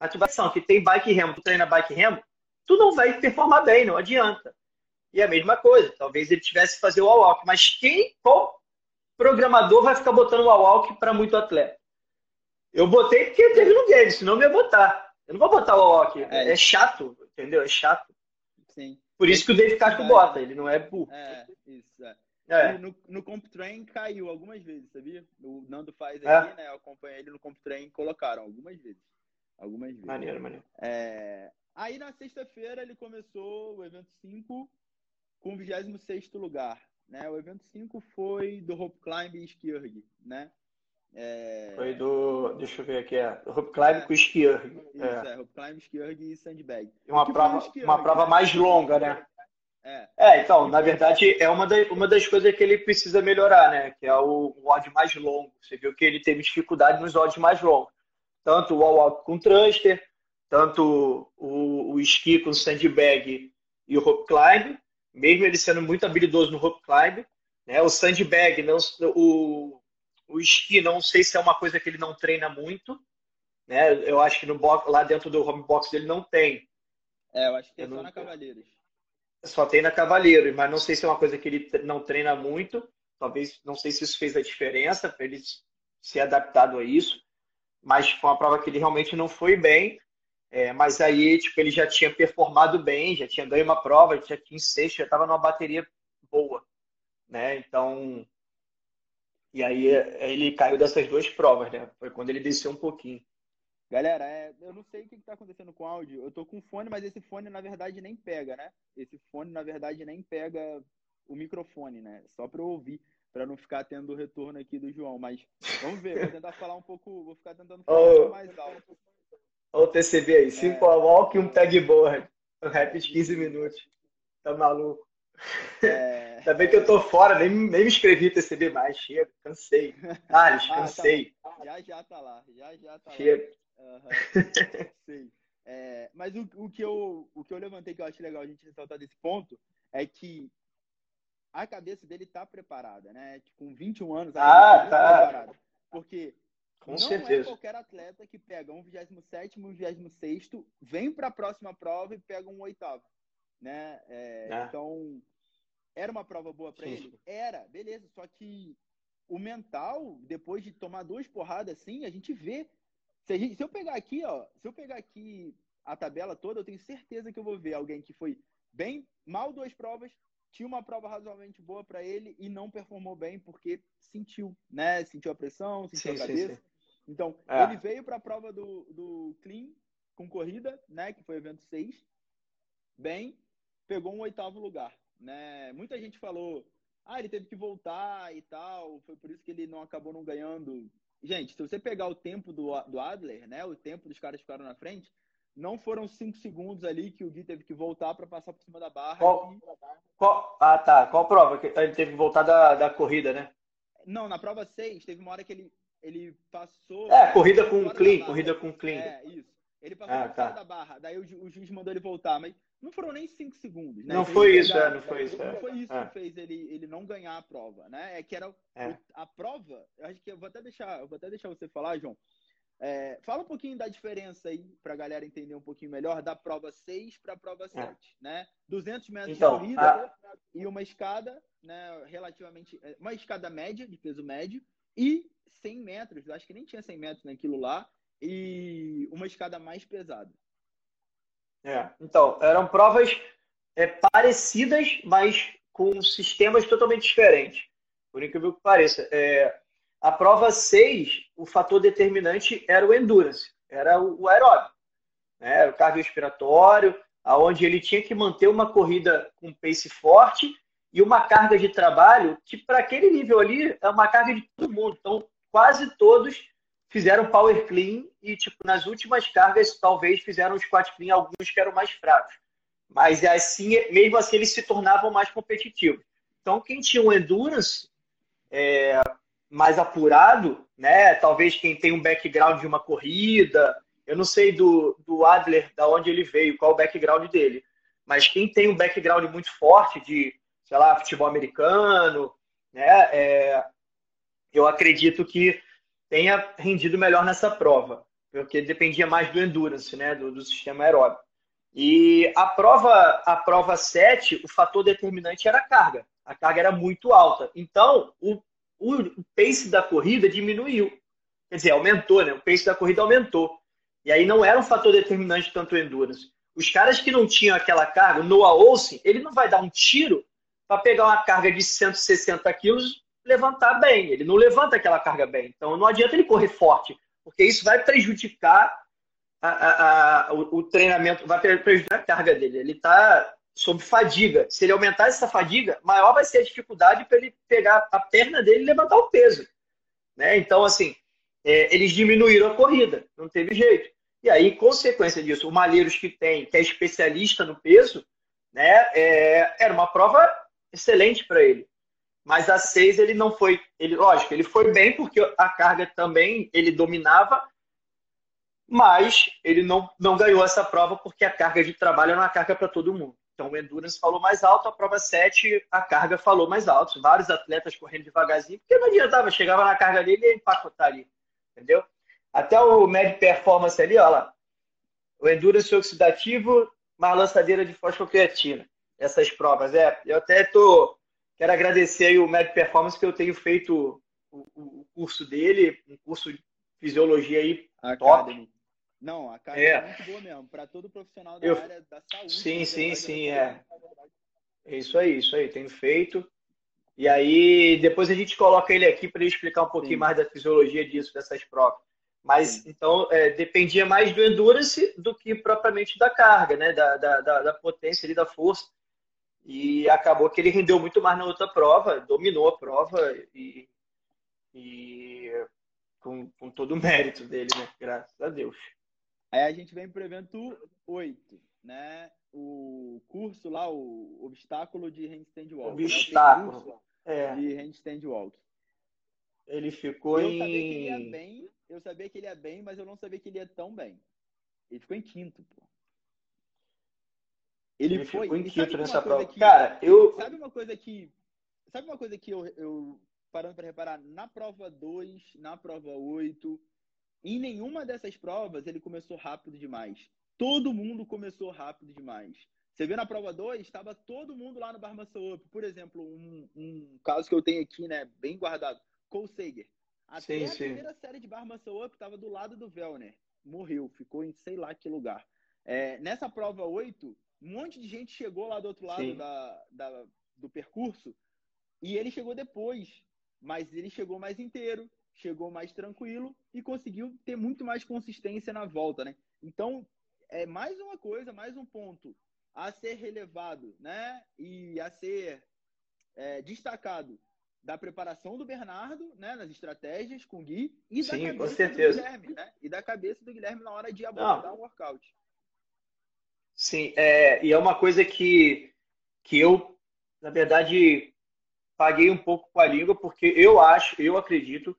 mas tu vai que tem bike e remo, tu treina bike e remo, tu não vai performar bem, não adianta. E a mesma coisa, talvez ele tivesse que fazer o walk, mas quem, qual programador vai ficar botando o walk para muito atleta? Eu botei porque teve no game, senão eu ia botar. Eu não vou botar o walk, é, é chato, entendeu? É chato. Sim. Por isso que o Dave Castro é. bota, ele não é burro. É, isso, é. É. No, no CompTrain caiu algumas vezes, sabia? O Nando faz aqui, é. né? Eu acompanhei ele no CompTrain colocaram algumas vezes. Algumas vezes. Maneiro, maneiro. É... Aí na sexta-feira ele começou o evento 5 com o 26 lugar. Né? O evento 5 foi do Hope Climb e Skierg, né? É... Foi do. Deixa eu ver aqui, é. Hope Climb é. com Skierg. Isso, é. é, Hope Climb, Skierg e Sandbag. Uma prova, uma prova né? mais longa, né? É. é, então, na verdade, é uma, da, uma das coisas que ele precisa melhorar, né? Que é o, o odd mais longo. Você viu que ele teve dificuldade nos odds mais longos. Tanto o wall com thruster, tanto o, o esqui com sandbag e o rope climb, mesmo ele sendo muito habilidoso no rope climb, né? O sandbag, não, o, o esqui, não sei se é uma coisa que ele não treina muito, né? Eu acho que no box, lá dentro do home box dele não tem. É, eu acho que é só não... na Cavaleiros. Só tem na Cavaleiros, mas não sei se é uma coisa que ele não treina muito. Talvez, não sei se isso fez a diferença para ele ser adaptado a isso. Mas foi uma prova que ele realmente não foi bem. É, mas aí, tipo, ele já tinha performado bem, já tinha ganho uma prova, já tinha em sexto, já estava numa bateria boa, né? Então, e aí ele caiu dessas duas provas, né? Foi quando ele desceu um pouquinho. Galera, é, eu não sei o que está acontecendo com o áudio. Eu tô com fone, mas esse fone na verdade nem pega, né? Esse fone na verdade nem pega o microfone, né? Só para eu ouvir, para não ficar tendo o retorno aqui do João. Mas vamos ver, vou tentar falar um pouco, vou ficar tentando falar oh. um pouco mais alto. Olha o TCB aí, 5 é... walk e um tag board. Um rap de 15 minutos. Tá maluco. É... (laughs) Ainda bem que eu tô fora, nem, nem me inscrevi TCB mais. Chega, cansei. Thales, (laughs) ah, cansei. Tá já já tá lá, já já tá Chega. lá. Uhum. Sei. É, mas o, o, que eu, o que eu levantei que eu acho legal a gente ressaltar desse ponto é que a cabeça dele tá preparada, né? Tipo, com 21 anos, a ah, tá. tá preparada. Porque com não é certeza. é qualquer atleta que pega um 27 um 26 vem para a próxima prova e pega um oitavo, né? É, é. Então, era uma prova boa para ele? Era, beleza. Só que o mental, depois de tomar duas porradas assim, a gente vê. Se, gente, se eu pegar aqui, ó, se eu pegar aqui a tabela toda, eu tenho certeza que eu vou ver alguém que foi bem mal duas provas, tinha uma prova razoavelmente boa para ele e não performou bem porque sentiu, né? Sentiu a pressão, sentiu sim, a cabeça. Sim, sim. Então, é. ele veio para a prova do, do Clean com corrida, né? Que foi o evento 6. Bem, pegou um oitavo lugar, né? Muita gente falou, ah, ele teve que voltar e tal, foi por isso que ele não acabou não ganhando. Gente, se você pegar o tempo do, do Adler, né? O tempo dos caras que ficaram na frente, não foram cinco segundos ali que o Gui teve que voltar para passar por cima da barra. Qual, qual, ah, tá. Qual prova? Ele teve que voltar da, da corrida, né? Não, na prova 6, teve uma hora que ele ele passou. É, corrida com clean, corrida com clean. É, isso. Ele passou ah, tá. da barra, daí o, o, juiz mandou ele voltar, mas não foram nem 5 segundos. Né? Não foi isso, é, não foi isso. Não é. foi isso é. que fez ele, ele não ganhar a prova, né? É que era é. a prova, eu acho que eu vou até deixar, eu vou até deixar você falar, João. É, fala um pouquinho da diferença aí, para a galera entender um pouquinho melhor, da prova 6 para a prova 7, é. né? 200 metros então, de corrida a... e uma escada, né, relativamente, é, uma escada média, de peso médio, e 100 metros, acho que nem tinha 100 metros naquilo lá, e uma escada mais pesada. É, então, eram provas é, parecidas, mas com sistemas totalmente diferentes. Por incrível que pareça. É, a prova 6, o fator determinante era o endurance, era o, o aeróbio. Né? Era o cardiorrespiratório, aonde ele tinha que manter uma corrida com pace forte e uma carga de trabalho que, para aquele nível ali, é uma carga de todo mundo. Então, quase todos fizeram power clean e, tipo, nas últimas cargas, talvez fizeram squat clean, alguns que eram mais fracos. Mas, assim, mesmo assim, eles se tornavam mais competitivos. Então, quem tinha um endurance é, mais apurado, né? Talvez quem tem um background de uma corrida, eu não sei do, do Adler, da onde ele veio, qual o background dele. Mas quem tem um background muito forte de, sei lá, futebol americano, né? É, eu acredito que tenha rendido melhor nessa prova, porque dependia mais do endurance, né, do, do sistema aeróbico. E a prova, a prova 7, o fator determinante era a carga. A carga era muito alta. Então, o, o pace da corrida diminuiu. Quer dizer, aumentou, né? O pace da corrida aumentou. E aí não era um fator determinante tanto o endurance. Os caras que não tinham aquela carga, o Noah Olsen, ele não vai dar um tiro para pegar uma carga de 160 quilos levantar bem. Ele não levanta aquela carga bem. Então não adianta ele correr forte, porque isso vai prejudicar a, a, a, o, o, treinamento, vai prejudicar a carga dele. Ele está sob fadiga. Se ele aumentar essa fadiga, maior vai ser a dificuldade para ele pegar a perna dele e levantar o peso. Né? Então, assim, é, eles diminuíram a corrida, não teve jeito. E aí, consequência disso, o Malheiros que tem, que é especialista no peso, né, é, era uma prova excelente para ele. Mas a 6 ele não foi, ele, lógico, ele foi bem porque a carga também ele dominava, mas ele não, não ganhou essa prova porque a carga de trabalho era uma carga para todo mundo. Então o Endurance falou mais alto, a prova 7 a carga falou mais alto. Vários atletas correndo devagarzinho, porque não adiantava, chegava na carga dele e ia empacotar ali, entendeu? Até o Med Performance ali, olha lá. O Endurance oxidativo, mais lançadeira de fosfocreatina. Essas provas, é. Eu até tô Quero agradecer aí o Med Performance que eu tenho feito o, o curso dele, um curso de fisiologia aí Academy. top. Não, a Academy é. é muito boa mesmo, para todo profissional da eu... área da saúde. Sim, né, sim, sim, é. é. Isso aí, isso aí, tenho feito. E aí, depois a gente coloca ele aqui para ele explicar um pouquinho sim. mais da fisiologia disso, dessas provas. Mas, sim. então, é, dependia mais do endurance do que propriamente da carga, né? Da, da, da, da potência ali, da força. E acabou que ele rendeu muito mais na outra prova, dominou a prova e, e com, com todo o mérito dele, né? Graças a Deus. Aí a gente vem para o evento 8, né, o curso lá, o obstáculo de handstand walk. Obstáculo. Né. De handstand walk. Ele ficou eu em. Sabia que ele ia bem, eu sabia que ele ia bem, mas eu não sabia que ele ia tão bem. Ele ficou em quinto, pô. Ele, ele foi ficou em quinto nessa prova. Que, Cara, eu. Sabe uma coisa que. Sabe uma coisa que eu, eu parando para reparar? Na prova 2, na prova 8, em nenhuma dessas provas ele começou rápido demais. Todo mundo começou rápido demais. Você vê na prova 2, estava todo mundo lá no Bar Up. Por exemplo, um, um, caso que eu tenho aqui, né, bem guardado. Cole Sager. Até sim, a sim. primeira série de Bar Up estava do lado do Vellner. Morreu, ficou em sei lá que lugar. É, nessa prova 8, um monte de gente chegou lá do outro lado da, da, do percurso e ele chegou depois. Mas ele chegou mais inteiro, chegou mais tranquilo e conseguiu ter muito mais consistência na volta, né? Então, é mais uma coisa, mais um ponto a ser relevado, né? E a ser é, destacado da preparação do Bernardo, né, nas estratégias com o Gui e Sim, da cabeça do Guilherme, né? E da cabeça do Guilherme na hora de abordar o um workout. Sim, é, e é uma coisa que, que eu, na verdade, paguei um pouco com a língua, porque eu acho, eu acredito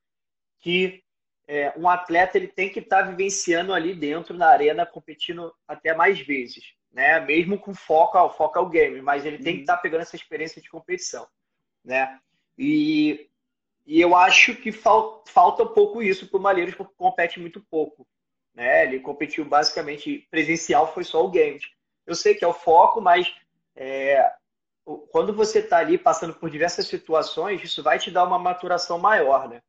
que é, um atleta ele tem que estar tá vivenciando ali dentro na arena, competindo até mais vezes, né? Mesmo com foco ao foco ao game, mas ele tem que estar uhum. tá pegando essa experiência de competição, né? E, e eu acho que fal, falta um pouco isso para o Malheiros, porque compete muito pouco, né? Ele competiu basicamente presencial, foi só o games. Eu sei que é o foco, mas é, quando você está ali passando por diversas situações, isso vai te dar uma maturação maior, né?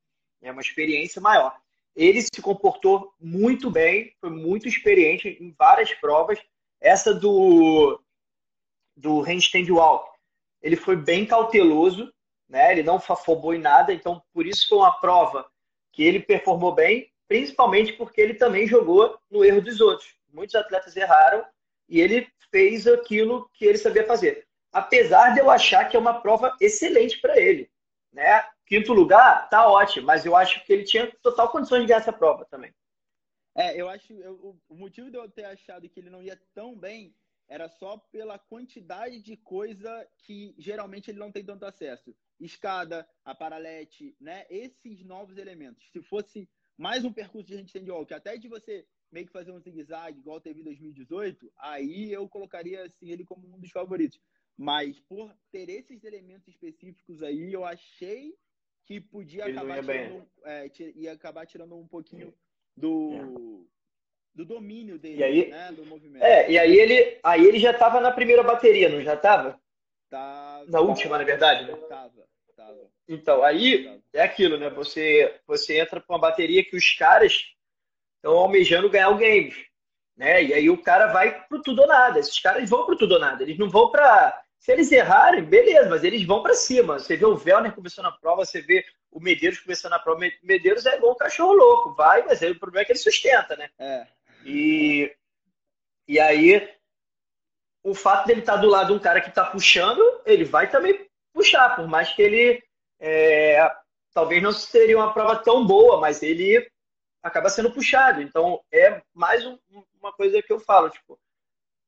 É uma experiência maior. Ele se comportou muito bem, foi muito experiente em várias provas. Essa do, do handstand walk, ele foi bem cauteloso, né? Ele não afobou em nada, então por isso foi uma prova que ele performou bem, principalmente porque ele também jogou no erro dos outros. Muitos atletas erraram e ele fez aquilo que ele sabia fazer. Apesar de eu achar que é uma prova excelente para ele, né? Quinto lugar, tá ótimo, mas eu acho que ele tinha total condições de ganhar essa prova também. É, eu acho. Eu, o motivo de eu ter achado que ele não ia tão bem era só pela quantidade de coisa que geralmente ele não tem tanto acesso. Escada, a paralete, né? Esses novos elementos. Se fosse mais um percurso de handstand walk, até de você meio que fazer um zigue-zague, igual teve em 2018, aí eu colocaria assim, ele como um dos favoritos. Mas por ter esses elementos específicos aí, eu achei que podia Ele acabar tirando, é, ia acabar tirando um pouquinho do, do domínio dele, aí, né, do movimento. É, e aí ele, aí ele já estava na primeira bateria, não já estava? Tá, na última, na verdade, né? Tava, tava. Então, aí é aquilo, né? Você, você entra com uma bateria que os caras estão almejando ganhar o game, né? E aí o cara vai pro tudo ou nada. Esses caras vão pro tudo ou nada. Eles não vão para se eles errarem, beleza, mas eles vão para cima. Você vê o Velner começando a prova, você vê o Medeiros começando a prova. Medeiros é igual um cachorro louco, vai, mas aí o problema é que ele sustenta, né? É. E, e aí, o fato dele estar tá do lado de um cara que está puxando, ele vai também puxar, por mais que ele é, talvez não seria uma prova tão boa, mas ele acaba sendo puxado. Então, é mais um, uma coisa que eu falo, tipo,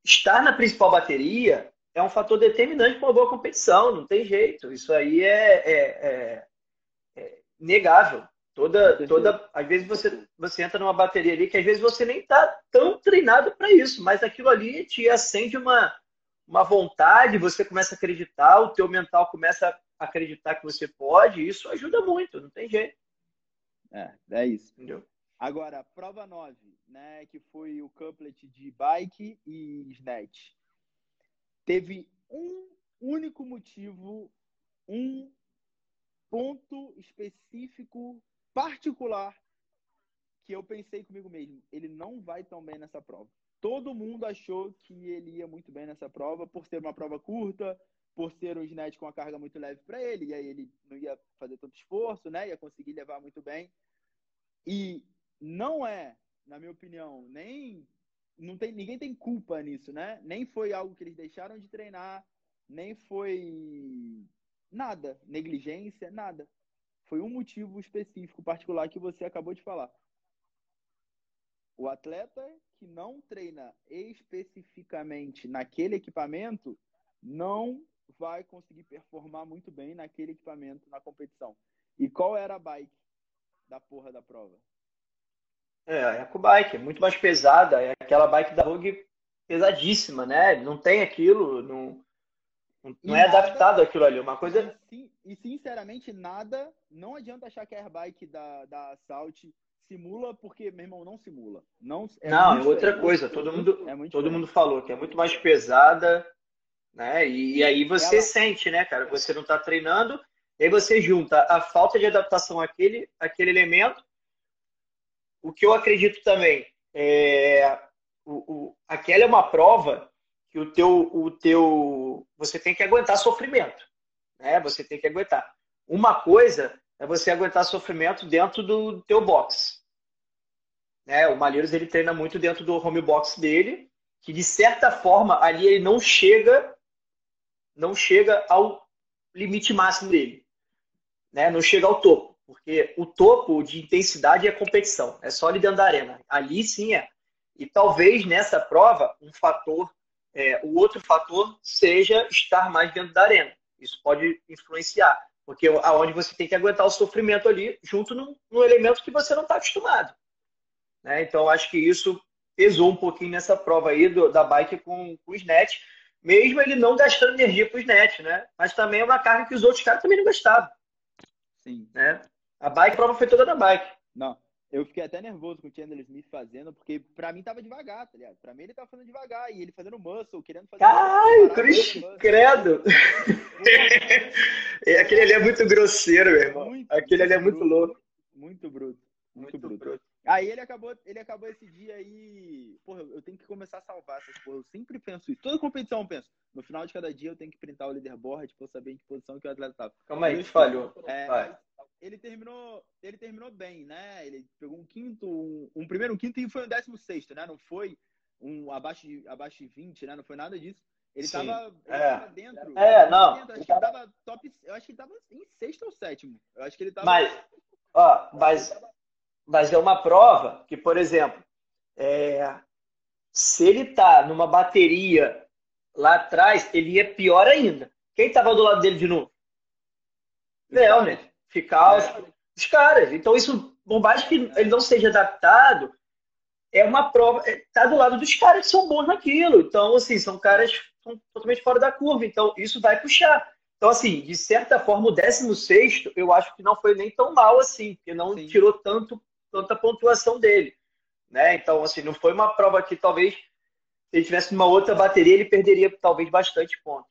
estar na principal bateria é um fator determinante para uma boa competição, não tem jeito. Isso aí é, é, é, é negável. Toda, toda, às vezes você, você entra numa bateria ali que às vezes você nem está tão treinado para isso, mas aquilo ali te acende uma, uma vontade, você começa a acreditar, o teu mental começa a acreditar que você pode, isso ajuda muito, não tem jeito. É, é isso. Entendeu? Agora, prova 9, né, que foi o couplet de bike e snatch teve um único motivo, um ponto específico, particular, que eu pensei comigo mesmo. Ele não vai tão bem nessa prova. Todo mundo achou que ele ia muito bem nessa prova, por ser uma prova curta, por ser um snatch com uma carga muito leve para ele, e aí ele não ia fazer tanto esforço, né? Ia conseguir levar muito bem. E não é, na minha opinião, nem não tem, ninguém tem culpa nisso, né? Nem foi algo que eles deixaram de treinar, nem foi nada, negligência, nada. Foi um motivo específico, particular que você acabou de falar. O atleta que não treina especificamente naquele equipamento não vai conseguir performar muito bem naquele equipamento na competição. E qual era a bike da porra da prova? É, a EcoBike, é muito mais pesada, é aquela bike da Rogue pesadíssima, né? Não tem aquilo, não, não é nada, adaptado aquilo ali. Uma coisa. E, sinceramente, nada. Não adianta achar que a airbike da, da Assault simula, porque, meu irmão, não simula. Não, é não, é outra coisa. Todo mundo, é todo mundo falou que é muito mais pesada, né? E, e aí você Ela... sente, né, cara? Você não está treinando, e aí você junta a falta de adaptação àquele, àquele elemento. O que eu acredito também é. O, o, aquela é uma prova que o teu, o teu, você tem que aguentar sofrimento, né? Você tem que aguentar. Uma coisa é você aguentar sofrimento dentro do teu box. Né? O Malheiros ele treina muito dentro do home box dele, que de certa forma ali ele não chega, não chega ao limite máximo dele, né? Não chega ao topo, porque o topo de intensidade é competição, é só ali dentro da arena. Ali sim é. E talvez nessa prova um fator é, o outro fator seja estar mais dentro da arena. Isso pode influenciar, porque aonde você tem que aguentar o sofrimento ali, junto num, num elemento que você não está acostumado. Né? Então, acho que isso pesou um pouquinho nessa prova aí do, da bike com, com o SNET, mesmo ele não gastando energia para o SNET, né? Mas também é uma carga que os outros caras também não gastavam. Sim. Né? A bike, a prova foi toda na bike. Não, eu fiquei até nervoso com o Chandler Smith fazendo, porque pra mim tava devagar, tá ligado? Pra mim ele tava fazendo devagar, e ele fazendo muscle, querendo fazer. Ai, Cruz, credo! (laughs) Aquele ali é muito grosseiro, meu irmão. Muito, Aquele ali é muito bruto, louco. Muito bruto. Muito, muito bruto. bruto. Aí ele acabou, ele acabou esse dia aí. Porra, eu tenho que começar a salvar essas porra. Eu sempre penso isso. Toda competição eu penso. No final de cada dia eu tenho que printar o leaderboard pra eu saber em que posição que o atleta tava. Calma aí, falhou. É, ele terminou, ele terminou bem, né? Ele pegou um quinto, um, um primeiro, um quinto e foi um décimo sexto, né? Não foi um abaixo de, abaixo de 20, né? Não foi nada disso. Ele estava é. dentro. É, não. Dentro. Acho que ele tava top, eu acho que ele tava em sexto ou sétimo. Eu acho que ele tava Mas ó, mas mas é uma prova que, por exemplo, é, se ele tá numa bateria lá atrás, ele é pior ainda. Quem tava do lado dele de novo? Léo, né? ficar é. os caras. Então, isso, por mais que ele não seja adaptado, é uma prova, tá do lado dos caras que são bons naquilo. Então, assim, são caras totalmente fora da curva. Então, isso vai puxar. Então, assim, de certa forma, o 16 eu acho que não foi nem tão mal assim, porque não Sim. tirou tanto, tanta pontuação dele. Né? Então, assim, não foi uma prova que talvez, se ele tivesse uma outra bateria, ele perderia talvez bastante ponto.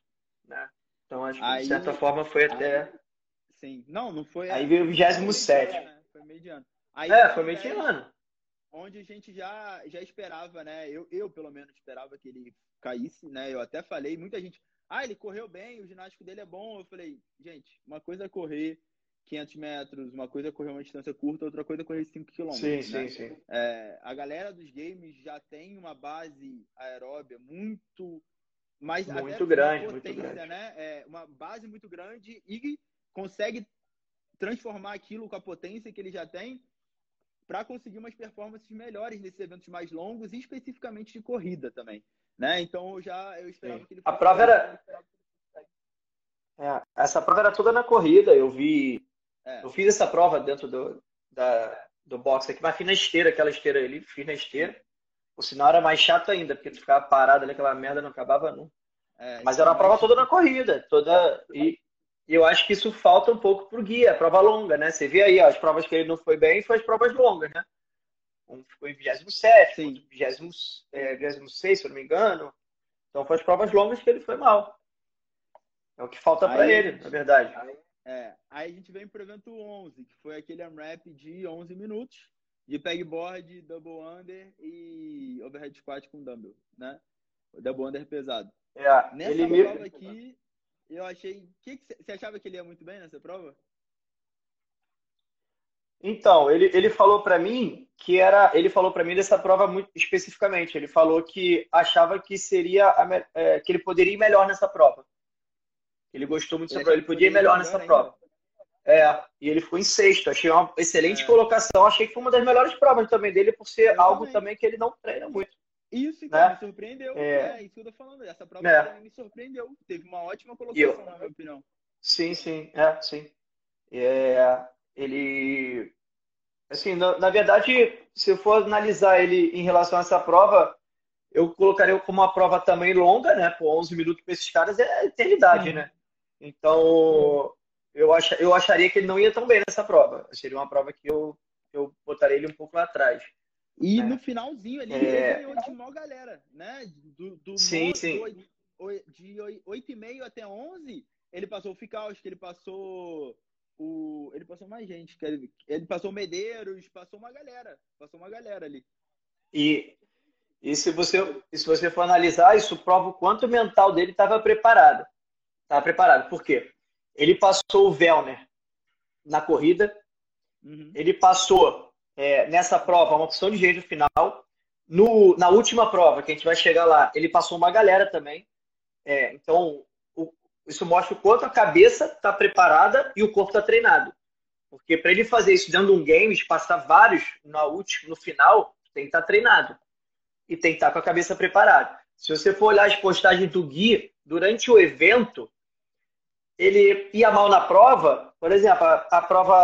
Né? Então, acho que, de certa forma, foi até. Sim. Não, não foi. Aí veio o 27. Né? Foi mediano. Aí, é, foi mediano. Onde a gente já, já esperava, né? Eu, eu, pelo menos, esperava que ele caísse, né? Eu até falei, muita gente. Ah, ele correu bem, o ginástico dele é bom. Eu falei, gente, uma coisa é correr 500 metros, uma coisa é correr uma distância curta, outra coisa é correr 5 quilômetros. Sim, né? sim, sim. É, a galera dos games já tem uma base aeróbia muito mais muito grande, potência, muito grande. né? É, uma base muito grande e consegue transformar aquilo com a potência que ele já tem para conseguir umas performances melhores nesses eventos mais longos e especificamente de corrida também, né? Então eu já eu esperava Sim. que ele A prova era é, essa prova era toda na corrida, eu vi é. eu fiz essa prova dentro do da, do box aqui, mas fiz na esteira, aquela esteira ali, fiz na esteira. O sinal era mais chato ainda, porque tu ficava parado ali, aquela merda não acabava nunca. É, mas era uma prova toda na corrida, toda e eu acho que isso falta um pouco pro guia, a prova longa, né? Você vê aí, ó, as provas que ele não foi bem foi as provas longas, né? Um ficou em 27, Sim. 26, é, 26, se eu não me engano. Então foi as provas longas que ele foi mal. É o que falta para ele, na verdade. Aí, é, aí a gente vem pro evento 11, que foi aquele AMRAP de 11 minutos, de pegboard, double under e overhead squat com dumbbell, né? O double under pesado. É, Nessa ele prova me... aqui, eu achei. Que que você achava que ele ia muito bem nessa prova? Então, ele, ele falou para mim que era. Ele falou para mim dessa prova muito especificamente. Ele falou que achava que seria. A, é, que ele poderia ir melhor nessa prova. Ele gostou muito dessa prova. Ele podia ir melhor nessa ainda. prova. É, e ele ficou em sexto. Achei uma excelente é. colocação. Achei que foi uma das melhores provas também dele, por ser eu algo também. que ele não treina muito. Isso, então, né? me surpreendeu. É. é, isso que eu tô falando. Essa prova é. também me surpreendeu. Teve uma ótima colocação, eu... na minha opinião. Sim, sim, é, sim. É, ele. Assim, na, na verdade, se eu for analisar ele em relação a essa prova, eu colocaria como uma prova também longa, né? Por 11 minutos para esses caras é eternidade, Sim. né? Então, eu, ach, eu acharia que ele não ia tão bem nessa prova. Seria uma prova que eu, eu botaria ele um pouco lá atrás. E né? no finalzinho ali, é... ele ganhou de maior galera, né? Do, do sim, sim. De 8,5 até 11, ele passou o Ficauski, ele passou o. Ele passou mais gente. Ele, ele passou o Medeiros, passou uma galera. Passou uma galera ali. E e se você, se você for analisar, isso prova o quanto o mental dele estava preparado. Estava preparado. Por quê? Ele passou o Velner na corrida. Uhum. Ele passou é, nessa prova uma opção de jeito final. No, na última prova, que a gente vai chegar lá, ele passou uma galera também. É, então, o, isso mostra o quanto a cabeça está preparada e o corpo está treinado. Porque para ele fazer isso dentro de um game, passar vários na última, no final, tem que estar tá treinado e tem que estar com a cabeça preparada. Se você for olhar as postagens do Gui durante o evento, ele ia mal na prova, por exemplo, a, a prova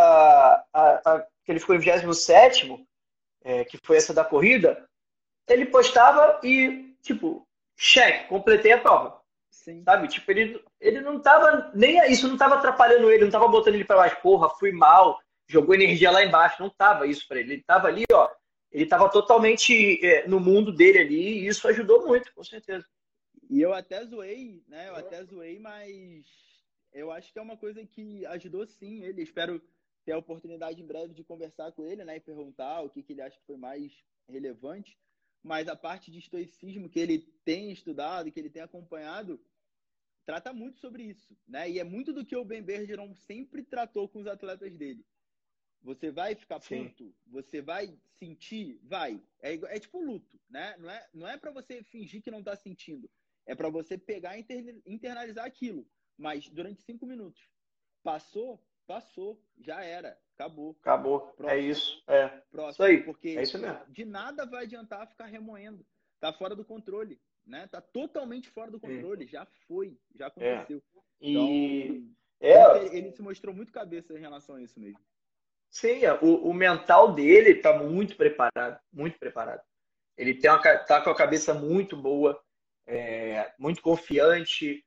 a, a, que ele ficou em 27, é, que foi essa da corrida, ele postava e, tipo, cheque, completei a prova. Sim. Sabe? Tipo, ele, ele não tava nem isso não tava atrapalhando ele, não tava botando ele para baixo, porra, fui mal, jogou energia lá embaixo, não tava isso para ele. Ele tava ali, ó, ele estava totalmente é, no mundo dele ali e isso ajudou muito, com certeza. E eu até zoei, né? Eu até zoei, mas eu acho que é uma coisa que ajudou sim ele. Espero ter a oportunidade em breve de conversar com ele, né? E perguntar o que, que ele acha que foi mais relevante. Mas a parte de estoicismo que ele tem estudado, que ele tem acompanhado, trata muito sobre isso, né? E é muito do que o Ben Bergeron sempre tratou com os atletas dele. Você vai ficar puto? Você vai sentir? Vai. É, é tipo luto, né? Não é, não é para você fingir que não tá sentindo. É para você pegar e internalizar aquilo. Mas durante cinco minutos. Passou? Passou. Já era. Acabou. Acabou. É Próximo. É isso. É. Próximo. Isso aí. Porque é isso mesmo. de nada vai adiantar ficar remoendo. Tá fora do controle. Né? Tá totalmente fora do controle. Já foi. Já aconteceu. É. E... Então, é. ele se mostrou muito cabeça em relação a isso mesmo. Sim, é, o, o mental dele está muito preparado, muito preparado. Ele tem uma, tá com a cabeça muito boa, é, muito confiante.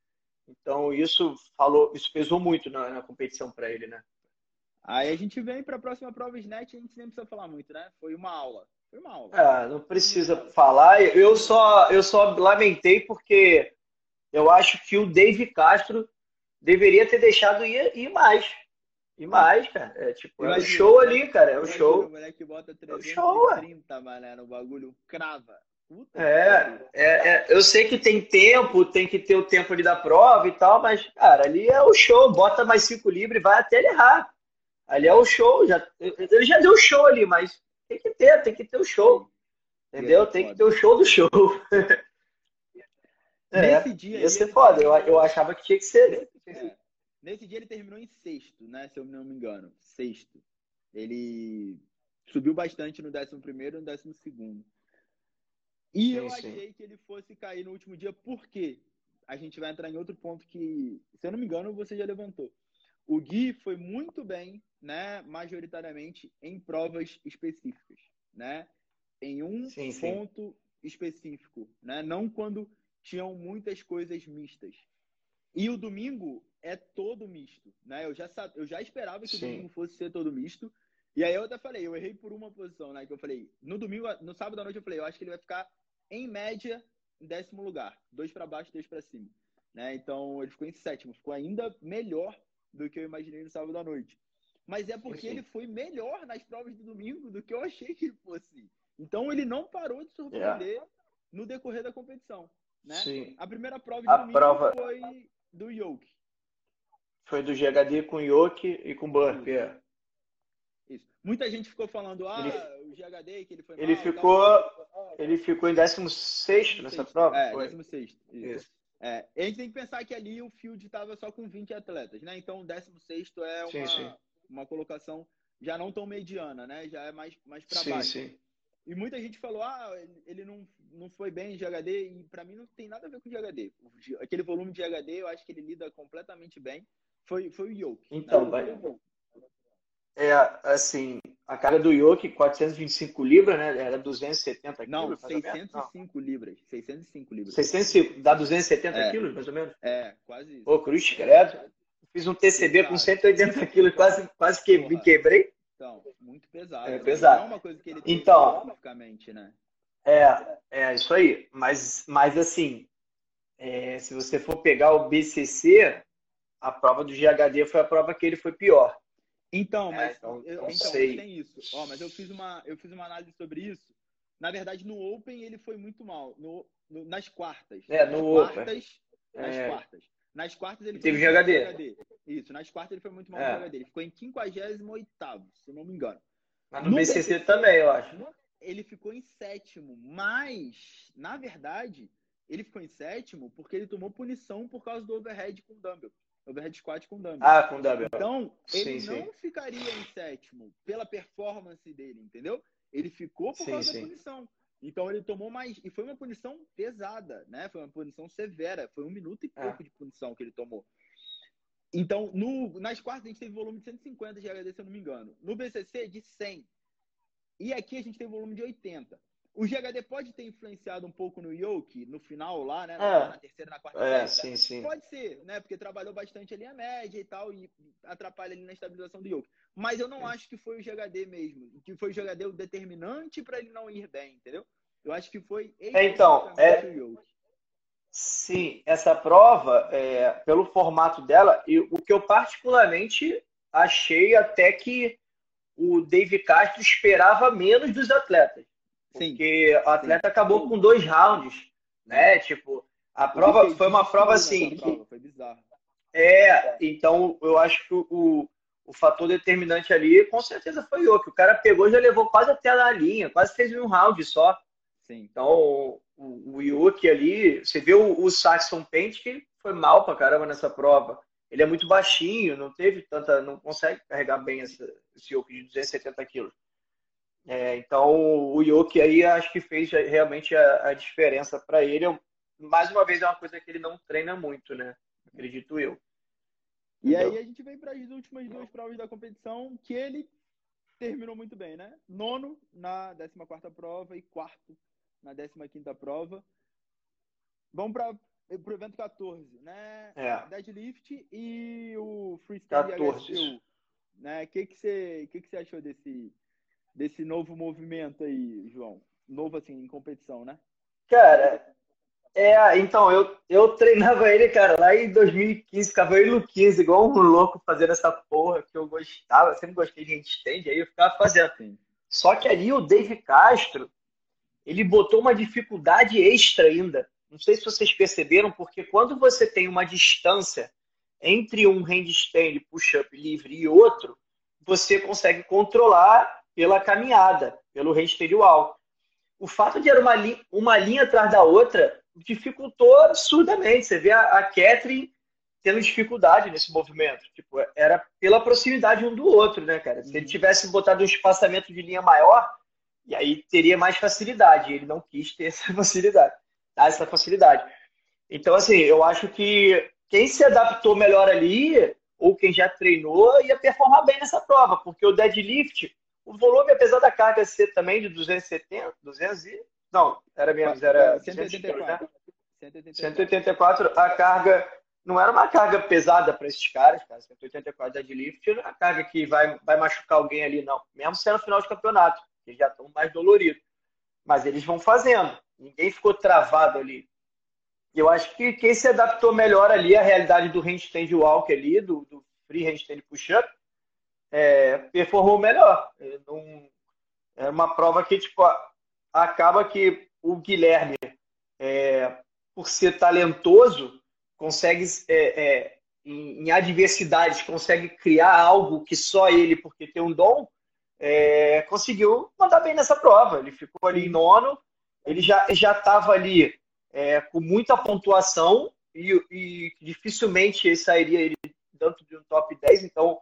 Então isso falou, isso pesou muito na, na competição para ele, né? Aí a gente vem para a próxima prova SNET, a gente nem precisa falar muito, né? Foi uma aula. Foi uma aula. É, não precisa falar. Eu só, eu só lamentei porque eu acho que o Dave Castro deveria ter deixado ir, ir mais. E mais, cara. É tipo, é o show ali, cara. É o show. O moleque bota 330, é mané, no bagulho, crava. É, é, é, eu sei que tem tempo, tem que ter o tempo ali da prova e tal, mas, cara, ali é o show. Bota mais cinco livres e vai até ele errar. Ali é o show. Já, ele já deu o show ali, mas tem que ter, tem que ter o show. Entendeu? Tem que ter o show do show. (laughs) é, Nesse dia ia ser foda. Eu, eu achava que tinha que ser. É. Nesse dia ele terminou em sexto, né? Se eu não me engano. Sexto. Ele subiu bastante no décimo primeiro e no décimo segundo. E sim, eu achei sim. que ele fosse cair no último dia, por quê? A gente vai entrar em outro ponto que, se eu não me engano, você já levantou. O Gui foi muito bem, né, majoritariamente em provas específicas, né? Em um sim, ponto específico, né? Não quando tinham muitas coisas mistas. E o domingo é todo misto, né? Eu já, eu já esperava que o domingo fosse ser todo misto. E aí eu até falei, eu errei por uma posição, né? Que eu falei, no domingo, no sábado à noite eu falei, eu acho que ele vai ficar em média em décimo lugar, dois para baixo, dois para cima, né? Então ele ficou em sétimo, ficou ainda melhor do que eu imaginei no sábado à noite. Mas é porque ele foi melhor nas provas do domingo do que eu achei que ele fosse. Então ele não parou de surpreender yeah. no decorrer da competição, né? Sim. A primeira prova de a domingo prova... foi do Yoke. Foi do GHD com Yoke e com Burp, é. Isso. Muita gente ficou falando, ah, ele, GHD, que ele foi ele mal, ficou Ele ficou em 16 nessa prova? É, foi? 16. Isso. isso. É, a gente tem que pensar que ali o field estava só com 20 atletas, né? Então o 16 é uma, sim, sim. uma colocação já não tão mediana, né? Já é mais, mais para baixo. Sim. E muita gente falou, ah, ele não, não foi bem em GHD, e para mim não tem nada a ver com GHD. Aquele volume de GHD, eu acho que ele lida completamente bem. Foi, foi o Yoke. Então, vai. É, assim, a carga do Yoke, 425 libras, né? Era 270 não, quilos. 605 não, libras. 605 libras. 605, dá 270 é, quilos, mais ou menos? É, quase isso. Ô, Cruz, credo. Fiz um TCB com 180 quilos, quase, quase que me quebrei. Então, muito pesado. É pesado. Não é uma coisa que ele tem então, né? É, é isso aí. Mas, mas assim, é, se você for pegar o BCC, a prova do GHD foi a prova que ele foi pior. Então, é, mas é, então, eu, então tem isso. Ó, mas eu fiz uma eu fiz uma análise sobre isso. Na verdade, no Open ele foi muito mal. No, no nas quartas. É, no nas quartas, Nas é. quartas. Nas quartas ele teve. GHD. Isso, nas quartas ele foi muito mal é. no. Ele ficou em 58 se não me engano. Mas no, no BCC, BCC também, eu acho. Ele ficou em sétimo, mas, na verdade, ele ficou em sétimo porque ele tomou punição por causa do overhead com o dumbbell. Overhead squat com dumbbell. Ah, com dumbbell. Então, ele sim, não sim. ficaria em sétimo pela performance dele, entendeu? Ele ficou por sim, causa da punição. Então ele tomou mais. E foi uma punição pesada, né? Foi uma punição severa. Foi um minuto e é. pouco é. de punição que ele tomou. Então, no, nas quartas a gente teve volume de 150 de HD, se eu não me engano. No BCC, de 100. E aqui a gente tem volume de 80. O GHD pode ter influenciado um pouco no Yoke, no final lá, né? Na, é. na terceira, na quarta. É, sim, sim. Pode ser, né? Porque trabalhou bastante ali a média e tal, e atrapalha ali na estabilização do Yoke. Mas eu não sim. acho que foi o GHD mesmo, que foi o GHD o determinante para ele não ir bem, entendeu? Eu acho que foi. É, então, é. Sim, essa prova, é, pelo formato dela, e o que eu particularmente achei até que o Dave Castro esperava menos dos atletas. Porque Sim. o atleta Sim. acabou com dois rounds, né? Tipo, a prova foi uma prova assim. Prova, foi bizarro. É, então eu acho que o, o fator determinante ali com certeza foi o que o cara pegou já levou quase até a linha, quase fez um round só. Sim. Então o, o Yuki ali, você vê o, o Saxon Paint que foi mal pra caramba nessa prova. Ele é muito baixinho, não teve tanta, não consegue carregar bem esse, esse Yuki de 270 quilos. É, então, o Yoki aí acho que fez realmente a, a diferença para ele. mais uma vez, é uma coisa que ele não treina muito, né? Acredito eu. E aí a gente vem para as últimas duas provas da competição, que ele terminou muito bem, né? Nono na 14 prova e quarto na 15 prova. Vamos para o evento 14, né? É. Deadlift e o freestyle 14. HSU. Né? O que, que, você, que, que você achou desse, desse novo movimento aí, João? Novo, assim, em competição, né? Cara, é, então, eu, eu treinava ele, cara, lá em 2015, ficava eu e o 15, igual um louco fazendo essa porra que eu gostava, sempre gostei de handstand, aí eu ficava fazendo. Assim. Só que ali o Dave Castro, ele botou uma dificuldade extra ainda. Não sei se vocês perceberam, porque quando você tem uma distância entre um handstand push-up livre e outro, você consegue controlar pela caminhada, pelo handstand wall. O fato de era uma, li uma linha atrás da outra dificultou absurdamente. Você vê a, a Catherine tendo dificuldade nesse movimento. Tipo, era pela proximidade um do outro, né, cara? Se ele uhum. tivesse botado um espaçamento de linha maior, e aí teria mais facilidade. Ele não quis ter (laughs) essa facilidade, essa facilidade. Então, assim, eu acho que quem se adaptou melhor ali, ou quem já treinou, ia performar bem nessa prova, porque o deadlift o volume, apesar da carga ser também de 270, 200 e... Não, era menos, era 184. 184. A carga não era uma carga pesada para esses caras, cara. 184 deadlift não é uma carga que vai, vai machucar alguém ali, não. Mesmo sendo final de campeonato, que já estão mais doloridos. Mas eles vão fazendo. Ninguém ficou travado ali. Eu acho que quem se adaptou melhor ali à realidade do handstand walk ali, do, do free handstand push-up, é, performou melhor. Não, é uma prova que tipo, acaba que o Guilherme, é, por ser talentoso, consegue, é, é, em, em, adversidades, consegue criar algo que só ele, porque tem um dom, é, conseguiu mandar bem nessa prova. Ele ficou ali em nono, ele já estava ali é, com muita pontuação, e, e dificilmente ele sairia ele dentro de um top 10, então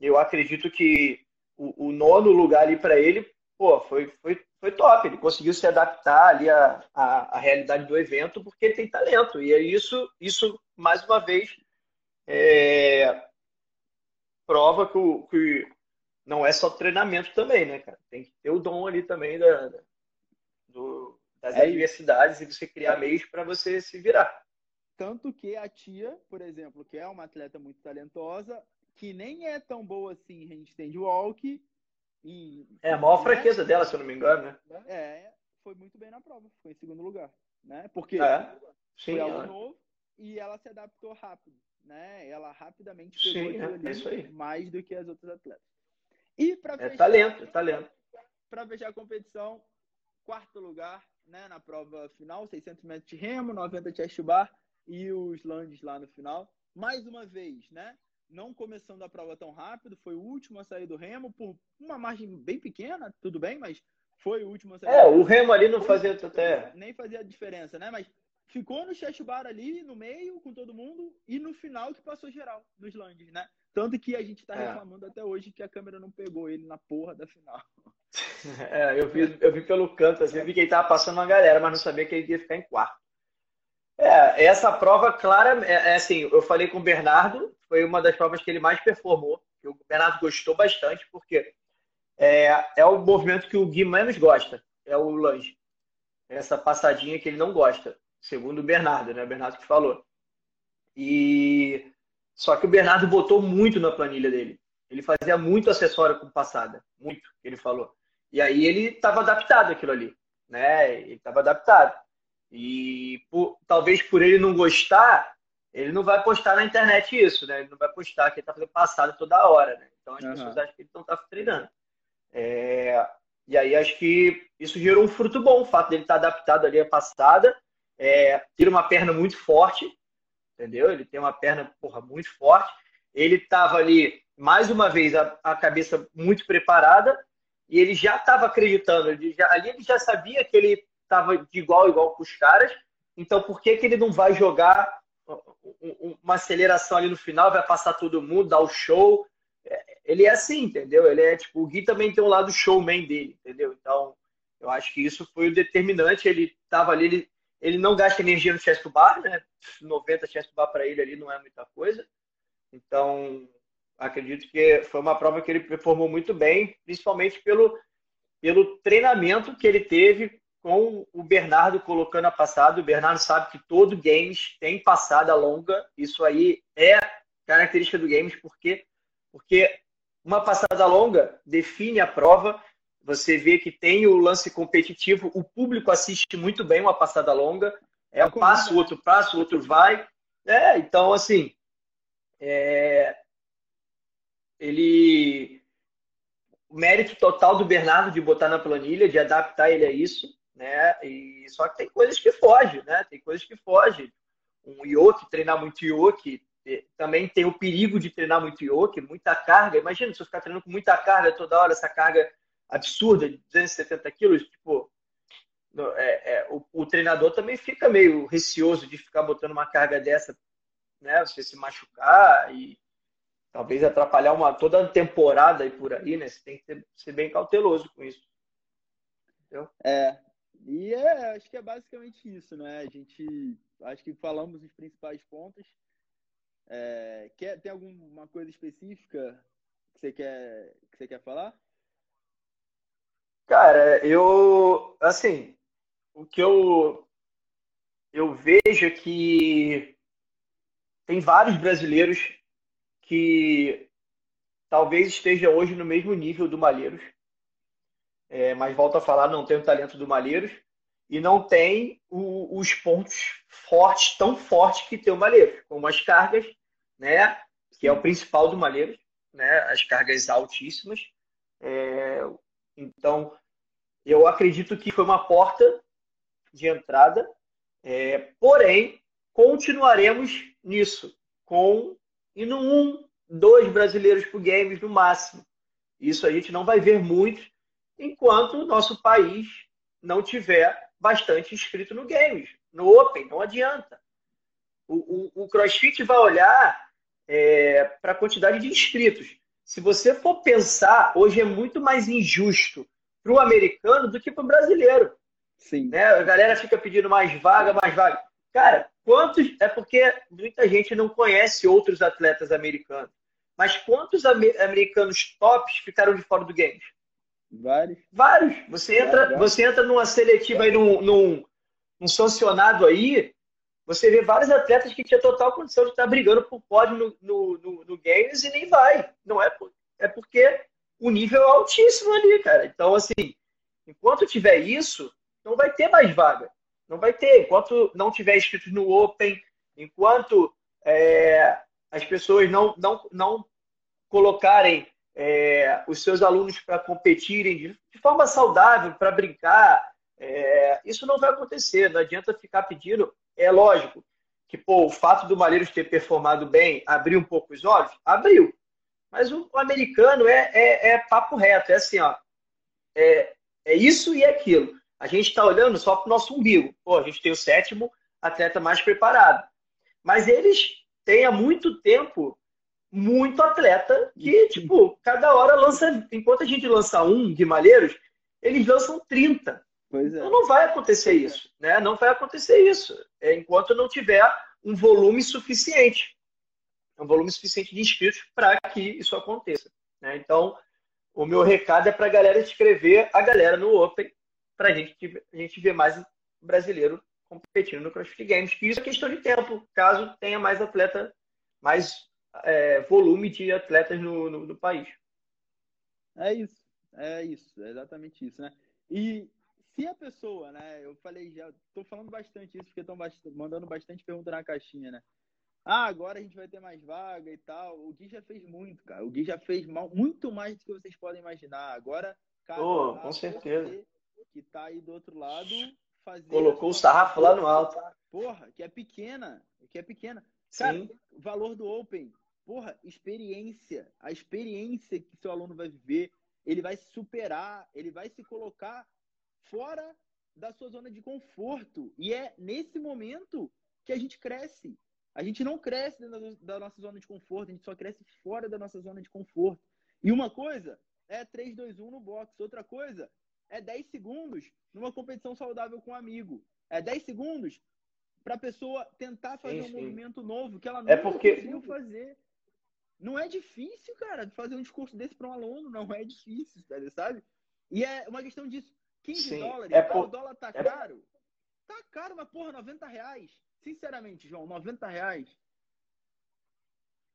eu acredito que o, o nono lugar ali para ele, pô, foi, foi, foi top. Ele conseguiu se adaptar ali à, à, à, realidade do evento porque ele tem talento. E é isso, isso mais uma vez, é, prova que, o, que não é só treinamento também, né, cara? Tem que ter o dom ali também da, do, das é adversidades e você criar meios para você se virar. Tanto que a tia, por exemplo, que é uma atleta muito talentosa, que nem é tão boa assim em handstand walk. E, é a maior fraqueza dela, se eu não me engano, né? É, foi muito bem na prova, ficou em segundo lugar, né? Porque é. Sim, foi algo é. novo e ela se adaptou rápido, né? Ela rapidamente pegou Sim, é, mais do que as outras atletas. E para é talento, é talento. Para fechar a competição, quarto lugar, né, na prova final, 600 metros de remo, 90 chest bar e os lunges lá no final. Mais uma vez, né? Não começando a prova tão rápido, foi o último a sair do remo por uma margem bem pequena, tudo bem, mas foi o último a sair. É, o remo ali não fazia até nem fazia diferença, né? Mas ficou no chest bar ali, no meio, com todo mundo, e no final que passou geral, nos lunges, né? Tanto que a gente tá é. reclamando até hoje que a câmera não pegou ele na porra da final. (laughs) É, eu vi, eu vi pelo canto, assim, eu vi que ele tava passando uma galera, mas não sabia que ele ia ficar em quarto. É, essa prova, clara, é, é, assim, eu falei com o Bernardo, foi uma das provas que ele mais performou, que o Bernardo gostou bastante, porque é, é o movimento que o Gui menos gosta, é o lanche. Essa passadinha que ele não gosta, segundo o Bernardo, né? O Bernardo que falou. E só que o Bernardo botou muito na planilha dele. Ele fazia muito acessório com passada, muito, ele falou. E aí ele estava adaptado aquilo ali, né? Ele estava adaptado. E por, talvez por ele não gostar, ele não vai postar na internet isso, né? Ele não vai postar que ele tá fazendo passada toda hora, né? Então as uhum. pessoas acham que ele não tá treinando. É... E aí acho que isso gerou um fruto bom, o fato dele estar tá adaptado ali à passada, é... ter uma perna muito forte, entendeu? Ele tem uma perna, porra, muito forte. Ele estava ali, mais uma vez, a, a, cabeça muito preparada e ele já estava acreditando. Ele já, ali ele já sabia que ele estava de igual a igual com os caras. Então, por que, que ele não vai jogar uma aceleração ali no final, vai passar todo mundo, dar o show? É, ele é assim, entendeu? Ele é tipo, o Gui também tem um lado showman dele, entendeu? Então, eu acho que isso foi o determinante. Ele estava ali, ele, ele não gasta energia no chest bar, né? 90 chest bar para ele ali não é muita coisa. Então, acredito que foi uma prova que ele performou muito bem, principalmente pelo, pelo treinamento que ele teve com o Bernardo colocando a passada. O Bernardo sabe que todo games tem passada longa. Isso aí é característica do games, porque, porque uma passada longa define a prova. Você vê que tem o lance competitivo, o público assiste muito bem uma passada longa. É um passo, outro passo, outro vai. É, então, assim, é, ele. O mérito total do Bernardo de botar na planilha, de adaptar ele a isso né? E só que tem coisas que fogem, né? Tem coisas que fogem. Um yoke, treinar muito yoke, também tem o perigo de treinar muito yoke, muita carga. Imagina se eu ficar treinando com muita carga toda hora, essa carga absurda de 270 quilos, tipo, é, é, o, o, treinador também fica meio receoso de ficar botando uma carga dessa, né? Você se machucar e talvez atrapalhar uma toda a temporada e por aí, né? Você tem que ter, ser bem cauteloso com isso. Entendeu? É, e é, acho que é basicamente isso, né? A gente acho que falamos os principais pontos. É, quer, tem alguma coisa específica que você quer, que você quer falar? Cara, eu assim, o que eu eu vejo é que tem vários brasileiros que talvez estejam hoje no mesmo nível do Malheiros é, mas volto a falar, não tem o talento do Malheiros e não tem o, os pontos fortes, tão fortes que tem o Malheiros, como as cargas, né, que é o principal do Malheiros, né, as cargas altíssimas. É, então, eu acredito que foi uma porta de entrada, é, porém, continuaremos nisso, com indo um, dois brasileiros por games no máximo. Isso a gente não vai ver muito, enquanto o nosso país não tiver bastante inscrito no Games, no Open, não adianta. O, o, o CrossFit vai olhar é, para a quantidade de inscritos. Se você for pensar, hoje é muito mais injusto para o americano do que para o brasileiro. Sim. Né? A galera fica pedindo mais vaga, mais vaga. Cara, quantos. É porque muita gente não conhece outros atletas americanos. Mas quantos americanos tops ficaram de fora do Games? Vários. Vários. Você entra, Vários. você entra numa seletiva aí, num, num, num sancionado aí, você vê vários atletas que tinha total condição de estar brigando por pódio no, no, no, no Games e nem vai. Não é, por, é porque o nível é altíssimo ali, cara. Então, assim, enquanto tiver isso, não vai ter mais vaga. Não vai ter. Enquanto não tiver inscritos no Open, enquanto é, as pessoas não, não, não colocarem é, os seus alunos para competirem de, de, forma saudável, para brincar, é, isso não vai acontecer. Não adianta ficar pedindo. É lógico que pô, o fato do Malheiros ter performado bem abriu um pouco os olhos? Abriu. Mas o, o americano é, é, é, papo reto. É assim, ó. É, é isso e aquilo. A gente está olhando só para o nosso umbigo. Pô, a gente tem o sétimo atleta mais preparado. Mas eles têm há muito tempo muito atleta que, tipo, cada hora lança. Enquanto a gente lança um de Malheiros, eles lançam 30. Pois é. Então não vai acontecer isso, né? Não vai acontecer isso. É, enquanto não tiver um volume suficiente. Um volume suficiente de inscritos para que isso aconteça. Né? Então, o meu recado é para a galera escrever a galera no Open para a gente, a gente ver mais brasileiro competindo no CrossFit Games. Que isso é questão de tempo, caso tenha mais atleta, mais é, volume de atletas no, no, no, país. É isso, é isso, é exatamente isso, né? E se a pessoa, né? Eu falei já, tô falando bastante isso porque estão mandando bastante pergunta na caixinha, né? Ah, agora a gente vai ter mais vaga e tal. O Gui já fez muito, cara. O Gui já fez mal, muito mais do que vocês podem imaginar. Agora, cara, oh, com certeza que tá aí do outro lado. Colocou o sarrafo lá no alto. Porra, que é pequena. Que é pequena. Cara, Sim. valor do Open. Porra, experiência. A experiência que seu aluno vai viver, ele vai se superar, ele vai se colocar fora da sua zona de conforto. E é nesse momento que a gente cresce. A gente não cresce dentro da nossa zona de conforto, a gente só cresce fora da nossa zona de conforto. E uma coisa é 3, 2, 1 no box, outra coisa é 10 segundos numa competição saudável com um amigo. É 10 segundos para a pessoa tentar fazer sim, sim. um movimento novo que ela não é porque... conseguiu fazer. Não é difícil, cara, fazer um discurso desse para um aluno. Não é difícil, sabe? E é uma questão disso. 15 sim. dólares, é por... o dólar tá é... caro. Tá caro, mas porra, 90 reais. Sinceramente, João, 90 reais.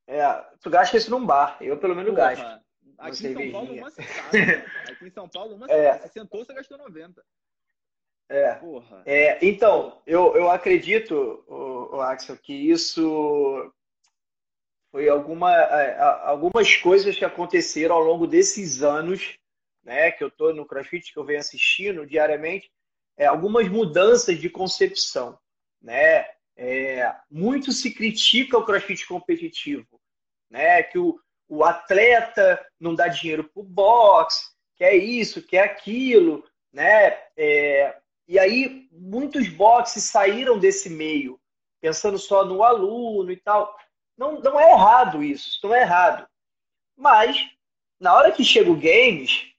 É, tu gasta isso num bar. Eu, pelo menos, porra, gasto. Aqui em São Paulo, uma sentada. Aqui em São Paulo, uma (laughs) é. sentada. Você sentou, você gastou 90. É. É então, eu, eu acredito, o, o Axel, que isso foi alguma, é, algumas coisas que aconteceram ao longo desses anos, né, que eu estou no CrossFit, que eu venho assistindo diariamente, é, algumas mudanças de concepção, né? É, muito se critica o CrossFit competitivo, né? Que o, o atleta não dá dinheiro para o boxe, que é isso, que é aquilo, né? É, e aí muitos boxes saíram desse meio, pensando só no aluno e tal. Não, não é errado isso, não é errado. Mas, na hora que chega o games,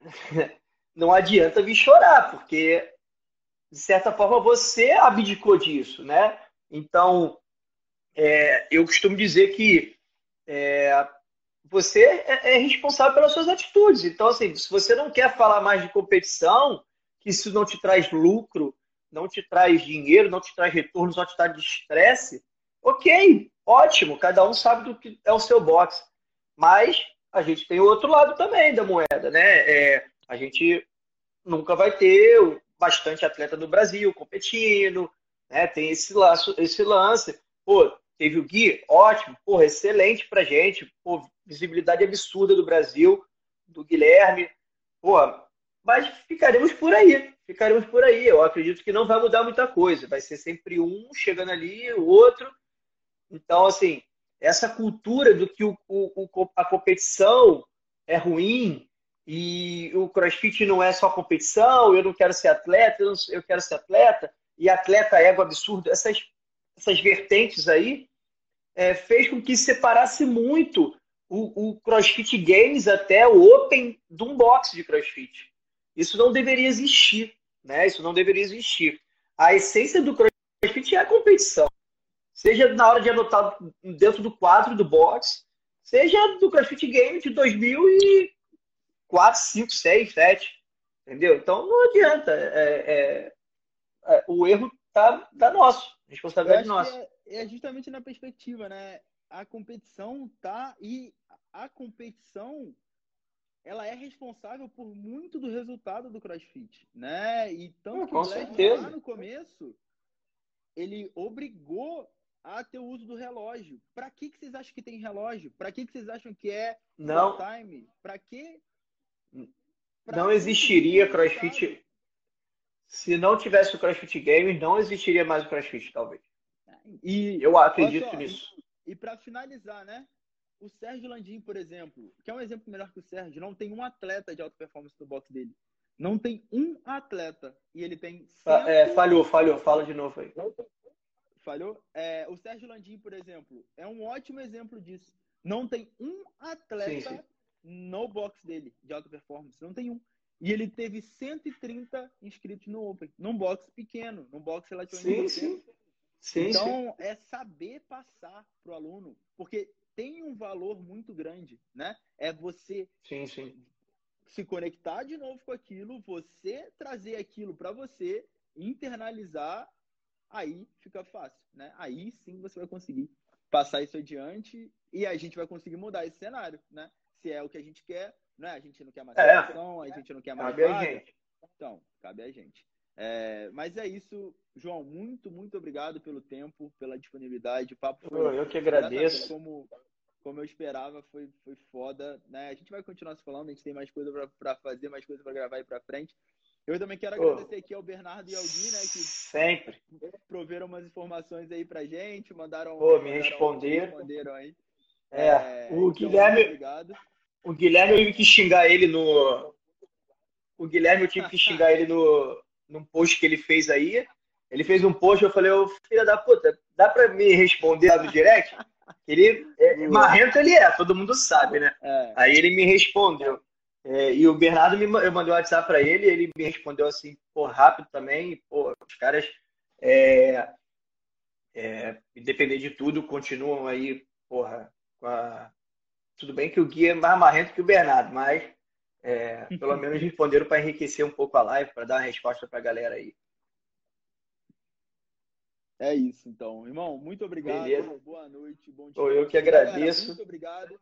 (laughs) não adianta vir chorar, porque, de certa forma, você abdicou disso, né? Então, é, eu costumo dizer que é, você é, é, responsável pelas suas atitudes. Então, assim, se você não quer falar mais de competição, que isso não te traz lucro, não te traz dinheiro, não te traz retorno, só te traz estresse, ok, ótimo, cada um sabe do que é o seu boxe. Mas a gente tem o outro lado também da moeda, né? É, a gente nunca vai ter bastante atleta no Brasil competindo, né? Tem esse, laço, esse lance. Pô, teve o Gui, ótimo, porra, excelente pra gente, pô, visibilidade absurda do Brasil, do Guilherme. Pô, mas ficaremos por aí. Ficaremos por aí. Eu acredito que não vai mudar muita coisa. Vai ser sempre um chegando ali, o outro. Então, assim, essa cultura do que o, o, a competição é ruim e o crossfit não é só competição, eu não quero ser atleta, eu, quero ser atleta, e atleta ego absurdo, essas essas vertentes aí, é, fez com que separasse muito o, o CrossFit Games até o Open do unbox de CrossFit. Isso não deveria existir, né? Isso não deveria existir. A essência do CrossFit é a competição. Seja na hora de anotar dentro do quadro do box, seja do CrossFit Games de 2004, 5, 6, 7. Entendeu? Então não adianta. É, é, é, o erro tá, tá nosso. Responsabilidade nossa. É, é, justamente na perspectiva, né? A competição tá e a competição ela é responsável por muito do resultado do CrossFit, né? E tanto que lá no começo ele obrigou a ter o uso do relógio. Para que que vocês acham que tem relógio? Para que que vocês acham que é não time? Para que pra não existiria CrossFit se não tivesse o CrossFit Games, não existiria mais o CrossFit, talvez. E eu acredito só, nisso. E, e para finalizar, né? O Sérgio Landim, por exemplo, que é um exemplo melhor que o Sérgio, não tem um atleta de alta performance no box dele. Não tem um atleta. E ele tem. Cento... É, falhou, falhou. Fala de novo aí. Falhou? É, o Sérgio Landim, por exemplo, é um ótimo exemplo disso. Não tem um atleta sim, sim. no box dele de alta performance. Não tem um. E ele teve 130 inscritos no Open, num box pequeno, num box relativamente sim, pequeno. Sim. Sim, então, sim. é saber passar para o aluno, porque tem um valor muito grande, né? É você sim, sim. se conectar de novo com aquilo, você trazer aquilo para você, internalizar, aí fica fácil, né? Aí sim você vai conseguir passar isso adiante e a gente vai conseguir mudar esse cenário, né? Se é o que a gente quer, né? A gente não quer mais é. a gente não quer mais cabe vaga. a gente. Então, cabe a gente. É, mas é isso, João. Muito, muito obrigado pelo tempo, pela disponibilidade. O papo foi. Eu que agradeço. Como, como eu esperava, foi, foi foda. Né? A gente vai continuar se falando, a gente tem mais coisa para fazer, mais coisa para gravar aí para frente. Eu também quero agradecer aqui ao Bernardo e ao Gui, né? Que sempre proveram umas informações aí pra gente, mandaram. Pô, me responderam. responderam aí. É, é o então, Guilherme. Obrigado. O Guilherme eu tive que xingar ele no. O Guilherme eu tive que xingar ele no, num post que ele fez aí. Ele fez um post, eu falei, ô filha da puta, dá pra me responder lá no direct? Ele, é, marrento ele é, todo mundo sabe, né? É. Aí ele me respondeu. É, e o Bernardo, me, eu mandei um WhatsApp pra ele, ele me respondeu assim, pô, rápido também. Pô, os caras, é, é, independente de tudo, continuam aí, porra, com a, tudo bem que o Gui é mais marrento que o Bernardo, mas é, pelo menos responderam para enriquecer um pouco a live, para dar uma resposta para a galera aí. É isso, então. Irmão, muito obrigado. Beleza. Boa noite, bom dia. Eu que agradeço. Galera, muito obrigado.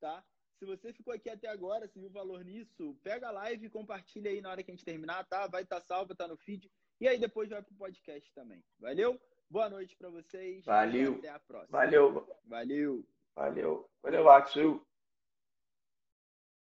Tá? Se você ficou aqui até agora, se viu valor nisso, pega a live e compartilha aí na hora que a gente terminar, tá? Vai estar tá salvo, tá no feed. E aí depois vai pro podcast também. Valeu? Boa noite para vocês. Valeu. até a próxima. Valeu. Valeu. Valeu. Valeu, Axel.